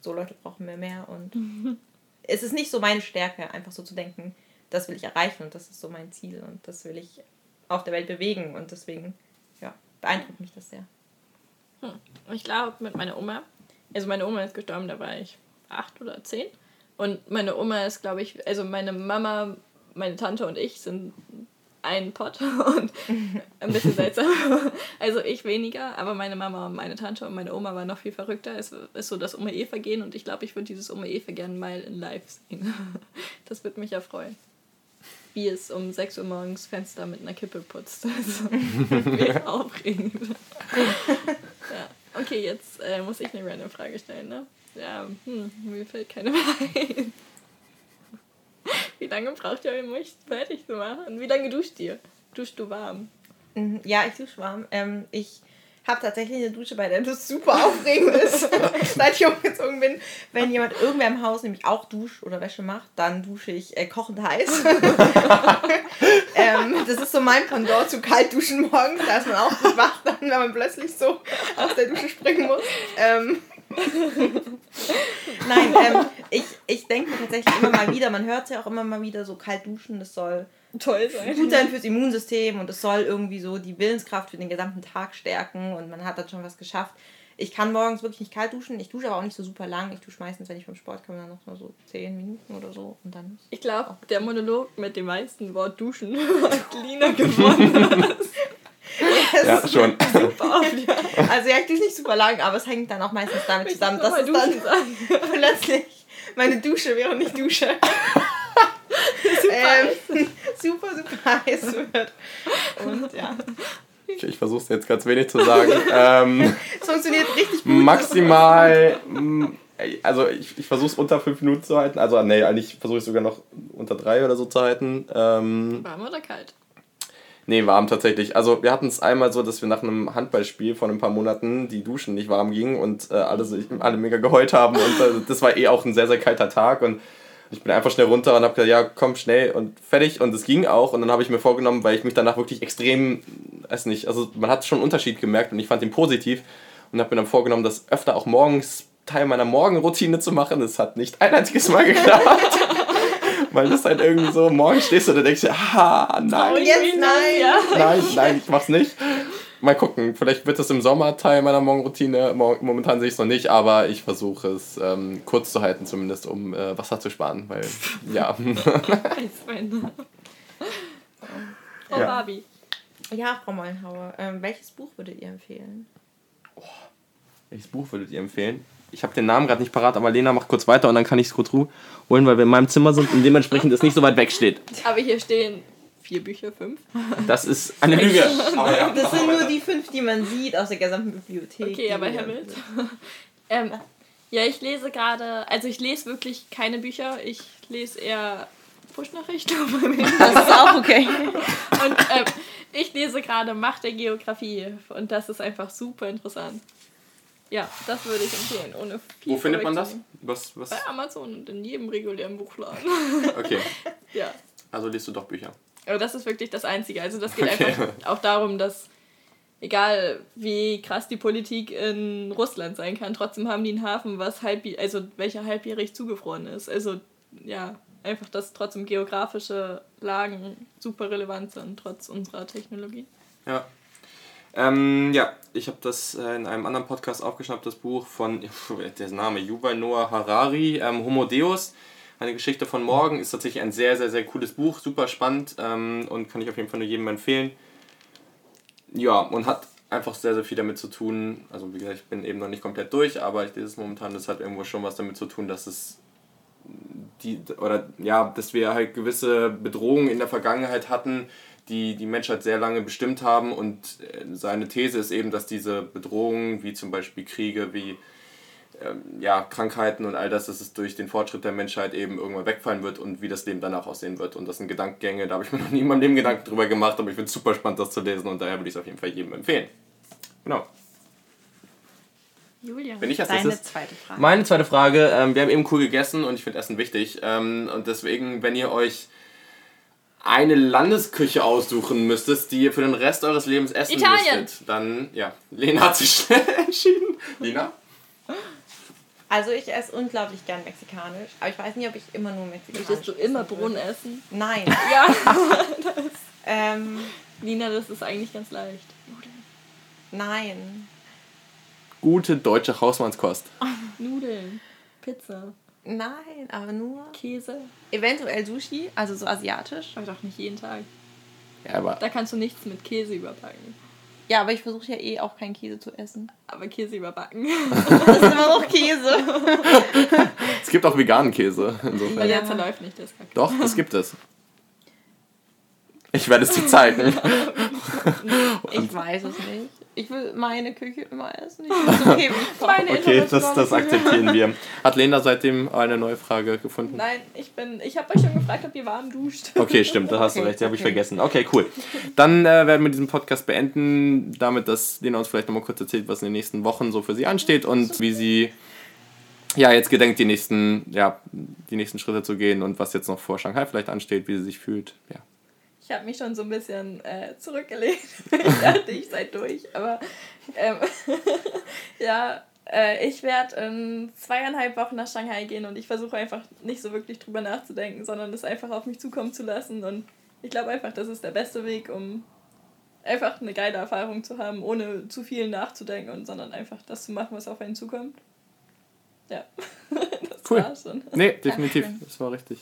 Speaker 1: so Leute brauchen mehr mehr und es ist nicht so meine Stärke, einfach so zu denken, das will ich erreichen und das ist so mein Ziel und das will ich auf der Welt bewegen und deswegen, ja, beeindruckt mich das sehr.
Speaker 2: Hm. Ich glaube, mit meiner Oma, also meine Oma ist gestorben, da war ich acht oder zehn und meine Oma ist, glaube ich, also meine Mama, meine Tante und ich sind ein Pott und ein bisschen seltsam. Also ich weniger, aber meine Mama und meine Tante und meine Oma waren noch viel verrückter. Es ist so das Oma Eva gehen und ich glaube, ich würde dieses Oma Eva gerne mal in live sehen. Das würde mich erfreuen. Wie es um 6 Uhr morgens Fenster mit einer Kippe putzt. Also, mega aufregend. Ja. Okay, jetzt äh, muss ich eine random Frage stellen, ne? Ja, hm, mir fällt keine mehr ein. Wie lange braucht ihr, um euch fertig zu machen? Wie lange duscht ihr? Duschst du warm?
Speaker 1: Mhm, ja, ich dusche warm. Ähm, ich habe tatsächlich eine Dusche, bei der das super aufregend ist, seit ich umgezogen bin. Wenn jemand irgendwer im Haus nämlich auch Dusch oder Wäsche macht, dann dusche ich äh, kochend heiß. ähm, das ist so mein Pendant zu kalt duschen morgens. Da ist man auch nicht wach, dann, wenn man plötzlich so aus der Dusche springen muss. Ähm, Nein, ähm, ich, ich denke mir tatsächlich immer mal wieder, man hört es ja auch immer mal wieder, so kalt duschen, das soll
Speaker 2: Toll sein.
Speaker 1: gut sein fürs Immunsystem und es soll irgendwie so die Willenskraft für den gesamten Tag stärken und man hat dann schon was geschafft. Ich kann morgens wirklich nicht kalt duschen, ich dusche aber auch nicht so super lang. Ich dusche meistens, wenn ich vom Sport komme, dann noch mal so 10 Minuten oder so und dann.
Speaker 2: Ich glaube, der Monolog mit dem meisten Wort Duschen hat Lina gewonnen.
Speaker 3: Ja, schon.
Speaker 2: Super, ja.
Speaker 1: Also ja, ich dusche nicht super lang, aber es hängt dann auch meistens damit zusammen, dass es dann
Speaker 2: sagen.
Speaker 1: plötzlich meine Dusche, während ich dusche, ähm, super, super heiß wird. Und ja,
Speaker 3: Ich, ich versuche es jetzt ganz wenig zu sagen. ähm,
Speaker 1: es funktioniert richtig gut.
Speaker 3: maximal, mm, also ich, ich versuche es unter fünf Minuten zu halten. Also nee, eigentlich versuche ich sogar noch unter drei oder so zu halten. Ähm,
Speaker 2: Warm oder kalt?
Speaker 3: Nee, warm tatsächlich. Also wir hatten es einmal so, dass wir nach einem Handballspiel vor ein paar Monaten die Duschen nicht warm gingen und äh, alle, alle mega geheult haben. Und äh, das war eh auch ein sehr, sehr kalter Tag. Und ich bin einfach schnell runter und habe gesagt, ja, komm schnell und fertig. Und es ging auch. Und dann habe ich mir vorgenommen, weil ich mich danach wirklich extrem, weiß nicht, also man hat schon einen Unterschied gemerkt und ich fand ihn positiv. Und habe mir dann vorgenommen, das öfter auch morgens Teil meiner Morgenroutine zu machen. Das hat nicht ein einziges Mal geklappt. weil das halt irgendwie so, morgens stehst du und denkst dir, ah, nein,
Speaker 1: Und jetzt nein.
Speaker 2: Ja.
Speaker 3: nein, nein, ich mach's nicht. Mal gucken, vielleicht wird das im Sommer Teil meiner Morgenroutine. Mo- Momentan sehe ich es noch nicht, aber ich versuche es ähm, kurz zu halten, zumindest um äh, Wasser zu sparen, weil ja.
Speaker 2: Frau
Speaker 3: Ja.
Speaker 2: Barbie.
Speaker 1: Ja, Frau Mollenhauer, ähm, welches Buch würdet ihr empfehlen?
Speaker 3: Welches Buch würdet ihr empfehlen? Ich habe den Namen gerade nicht parat, aber Lena macht kurz weiter und dann kann ich es kurz holen, weil wir in meinem Zimmer sind und dementsprechend es nicht so weit weg steht.
Speaker 2: Aber hier stehen vier Bücher, fünf.
Speaker 3: Das ist eine Lüge.
Speaker 1: Das sind nur die fünf, die man sieht aus der gesamten Bibliothek.
Speaker 2: Okay, aber Hamlet. ähm, ja, ich lese gerade, also ich lese wirklich keine Bücher, ich lese eher Push-Nachrichten.
Speaker 1: Das ist auch okay.
Speaker 2: Und ähm, ich lese gerade Macht der Geografie und das ist einfach super interessant. Ja, das würde ich empfehlen. Ohne viel
Speaker 3: Wo findet man das? Was, was?
Speaker 2: Bei Amazon und in jedem regulären Buchladen.
Speaker 3: Okay,
Speaker 2: ja.
Speaker 3: also liest du doch Bücher.
Speaker 2: Aber das ist wirklich das Einzige. Also das geht
Speaker 3: Okay.
Speaker 2: einfach auch darum, dass egal wie krass die Politik in Russland sein kann, trotzdem haben die einen Hafen, was halb, also welcher halbjährig zugefroren ist. Also ja, einfach, dass trotzdem geografische Lagen super relevant sind, trotz unserer Technologie.
Speaker 3: Ja. Ähm, ja, ich habe das äh, in einem anderen Podcast aufgeschnappt, das Buch von, der Name, Yuval Noah Harari, ähm, Homo Deus, eine Geschichte von morgen, ist tatsächlich ein sehr, sehr, sehr cooles Buch, super spannend ähm, und kann ich auf jeden Fall nur jedem empfehlen. Ja, und hat einfach sehr, sehr viel damit zu tun, also wie gesagt, ich bin eben noch nicht komplett durch, aber ich lese es momentan, das hat irgendwo schon was damit zu tun, dass es die, oder ja, dass wir halt gewisse Bedrohungen in der Vergangenheit hatten, die die Menschheit sehr lange bestimmt haben und äh, seine These ist eben, dass diese Bedrohungen, wie zum Beispiel Kriege, wie ähm, ja, Krankheiten und all das, dass es durch den Fortschritt der Menschheit eben irgendwann wegfallen wird und wie das Leben danach aussehen wird. Und das sind Gedankengänge, da habe ich mir noch nie in meinem Leben Gedanken drüber gemacht, aber ich finde es super spannend, das zu lesen und daher würde ich es auf jeden Fall jedem empfehlen. Genau.
Speaker 2: Julia.
Speaker 3: Bin ich
Speaker 1: Deine zweite Frage.
Speaker 3: Meine zweite Frage, ähm, wir haben eben cool gegessen und ich finde Essen wichtig. Ähm, und deswegen, wenn ihr euch eine Landesküche aussuchen müsstet, die ihr für den Rest eures Lebens essen
Speaker 2: Italien.
Speaker 3: müsstet, dann, ja, Lena hat sich schnell entschieden. Lena?
Speaker 1: Also ich esse unglaublich gern mexikanisch, aber ich weiß nicht, ob ich immer nur mexikanisch
Speaker 2: Möchtest du immer Bohnen
Speaker 1: würde.
Speaker 2: essen?
Speaker 1: Nein.
Speaker 2: Ja.
Speaker 1: ähm,
Speaker 2: Lina, das ist eigentlich ganz leicht.
Speaker 1: nein.
Speaker 3: Gute deutsche Hausmannskost.
Speaker 2: Nudeln, Pizza,
Speaker 1: Nein, aber nur
Speaker 2: Käse.
Speaker 1: eventuell Sushi, also so asiatisch.
Speaker 2: Aber doch nicht jeden Tag.
Speaker 3: Ja, aber
Speaker 2: Da kannst du nichts mit Käse überbacken.
Speaker 1: Ja, aber ich versuche ja eh auch keinen Käse zu essen.
Speaker 2: Aber Käse überbacken.
Speaker 1: Das ist immer noch Käse.
Speaker 3: es gibt auch veganen Käse. Insofern.
Speaker 2: Weil
Speaker 1: Ja.
Speaker 2: der zerläuft nicht, das Kack.
Speaker 3: Doch, das gibt es. Ich werde es dir zeigen.
Speaker 1: Ich weiß es nicht. Ich will meine Küche immer essen. Ich okay,
Speaker 3: Okay, das, das akzeptieren wir. Hat Lena seitdem eine neue Frage gefunden?
Speaker 2: Nein, ich bin. Ich habe euch schon gefragt, ob ihr warm duscht.
Speaker 3: Okay, stimmt, da hast du
Speaker 1: Okay,
Speaker 3: recht, die habe ich
Speaker 1: okay.
Speaker 3: vergessen. Okay, cool. Dann äh, werden wir diesen Podcast beenden, damit, dass Lena uns vielleicht nochmal kurz erzählt, was in den nächsten Wochen so für sie ansteht und wie sie ja jetzt gedenkt, die nächsten, ja, die nächsten Schritte zu gehen und was jetzt noch vor Shanghai vielleicht ansteht, wie sie sich fühlt. Ja.
Speaker 2: Ich habe mich schon so ein bisschen äh, zurückgelegt. ich dachte, ich sei durch. Aber ähm, ja, äh, ich werde in zweieinhalb Wochen nach Shanghai gehen und ich versuche einfach nicht so wirklich drüber nachzudenken, sondern es einfach auf mich zukommen zu lassen. Und ich glaube einfach, das ist der beste Weg, um einfach eine geile Erfahrung zu haben, ohne zu viel nachzudenken, und, sondern einfach das zu machen, was auf einen zukommt. Ja, das
Speaker 3: Cool.
Speaker 2: war's schon.
Speaker 3: Nee, definitiv, das war richtig.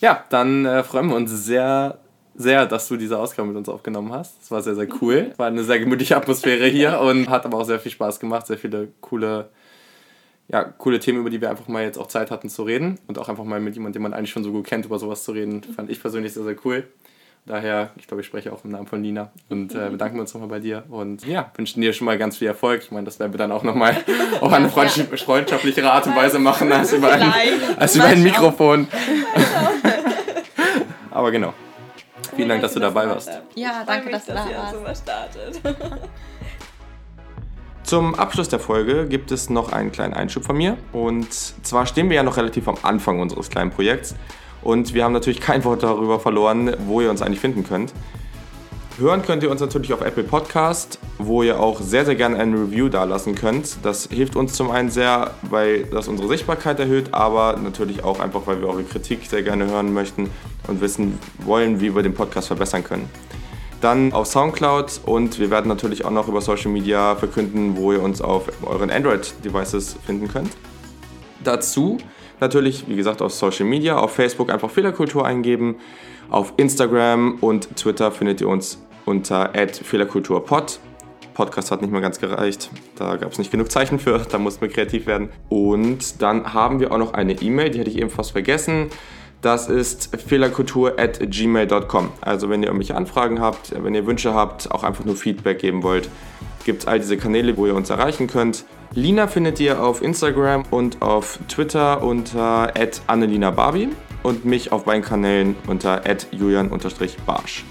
Speaker 3: Ja, dann äh, freuen wir uns sehr, sehr, dass du diese Ausgabe mit uns aufgenommen hast. Das war sehr, sehr cool. War eine sehr gemütliche Atmosphäre hier und hat aber auch sehr viel Spaß gemacht. Sehr viele coole, ja, coole Themen, über die wir einfach mal jetzt auch Zeit hatten zu reden. Und auch einfach mal mit jemandem, den man eigentlich schon so gut kennt, über sowas zu reden, fand ich persönlich sehr, sehr cool. Daher, ich glaube, ich spreche auch im Namen von Nina und äh, bedanken wir uns nochmal bei dir und ja, wünschen dir schon mal ganz viel Erfolg. Ich meine, das werden wir dann auch nochmal auf eine freundschaftliche, freundschaftlichere Art und Weise machen als über ein, als über ein. Mikrofon. Aber genau. Vielen Dank, dass du dabei warst.
Speaker 1: Ja, danke, dass du da
Speaker 2: ihr
Speaker 1: warst.
Speaker 2: sowas startet.
Speaker 3: Zum Abschluss der Folge gibt es noch einen kleinen Einschub von mir. Und zwar stehen wir ja noch relativ am Anfang unseres kleinen Projekts. Und wir haben natürlich kein Wort darüber verloren, wo ihr uns eigentlich finden könnt. Hören könnt ihr uns natürlich auf Apple Podcast, wo ihr auch sehr, sehr gerne ein Review dalassen könnt. Das hilft uns zum einen sehr, weil das unsere Sichtbarkeit erhöht, aber natürlich auch einfach, weil wir eure Kritik sehr gerne hören möchten und wissen wollen, wie wir den Podcast verbessern können. Dann auf Soundcloud und wir werden natürlich auch noch über Social Media verkünden, wo ihr uns auf euren Android-Devices finden könnt. Dazu natürlich, wie gesagt, auf Social Media, auf Facebook einfach Fehlerkultur eingeben. Auf Instagram und Twitter findet ihr uns unter @fehlerkulturpod. Podcast hat nicht mehr ganz gereicht. Da gab es nicht genug Zeichen für. Da mussten wir kreativ werden. Und dann haben wir auch noch eine E-Mail, die hätte ich eben fast vergessen. Das ist fehlerkultur.gmail.com. Also wenn ihr irgendwelche Anfragen habt, wenn ihr Wünsche habt, auch einfach nur Feedback geben wollt, gibt es all diese Kanäle, wo ihr uns erreichen könnt. Lina findet ihr auf Instagram und auf Twitter unter @annelina Barbie und mich auf beiden Kanälen unter @julian_barsch.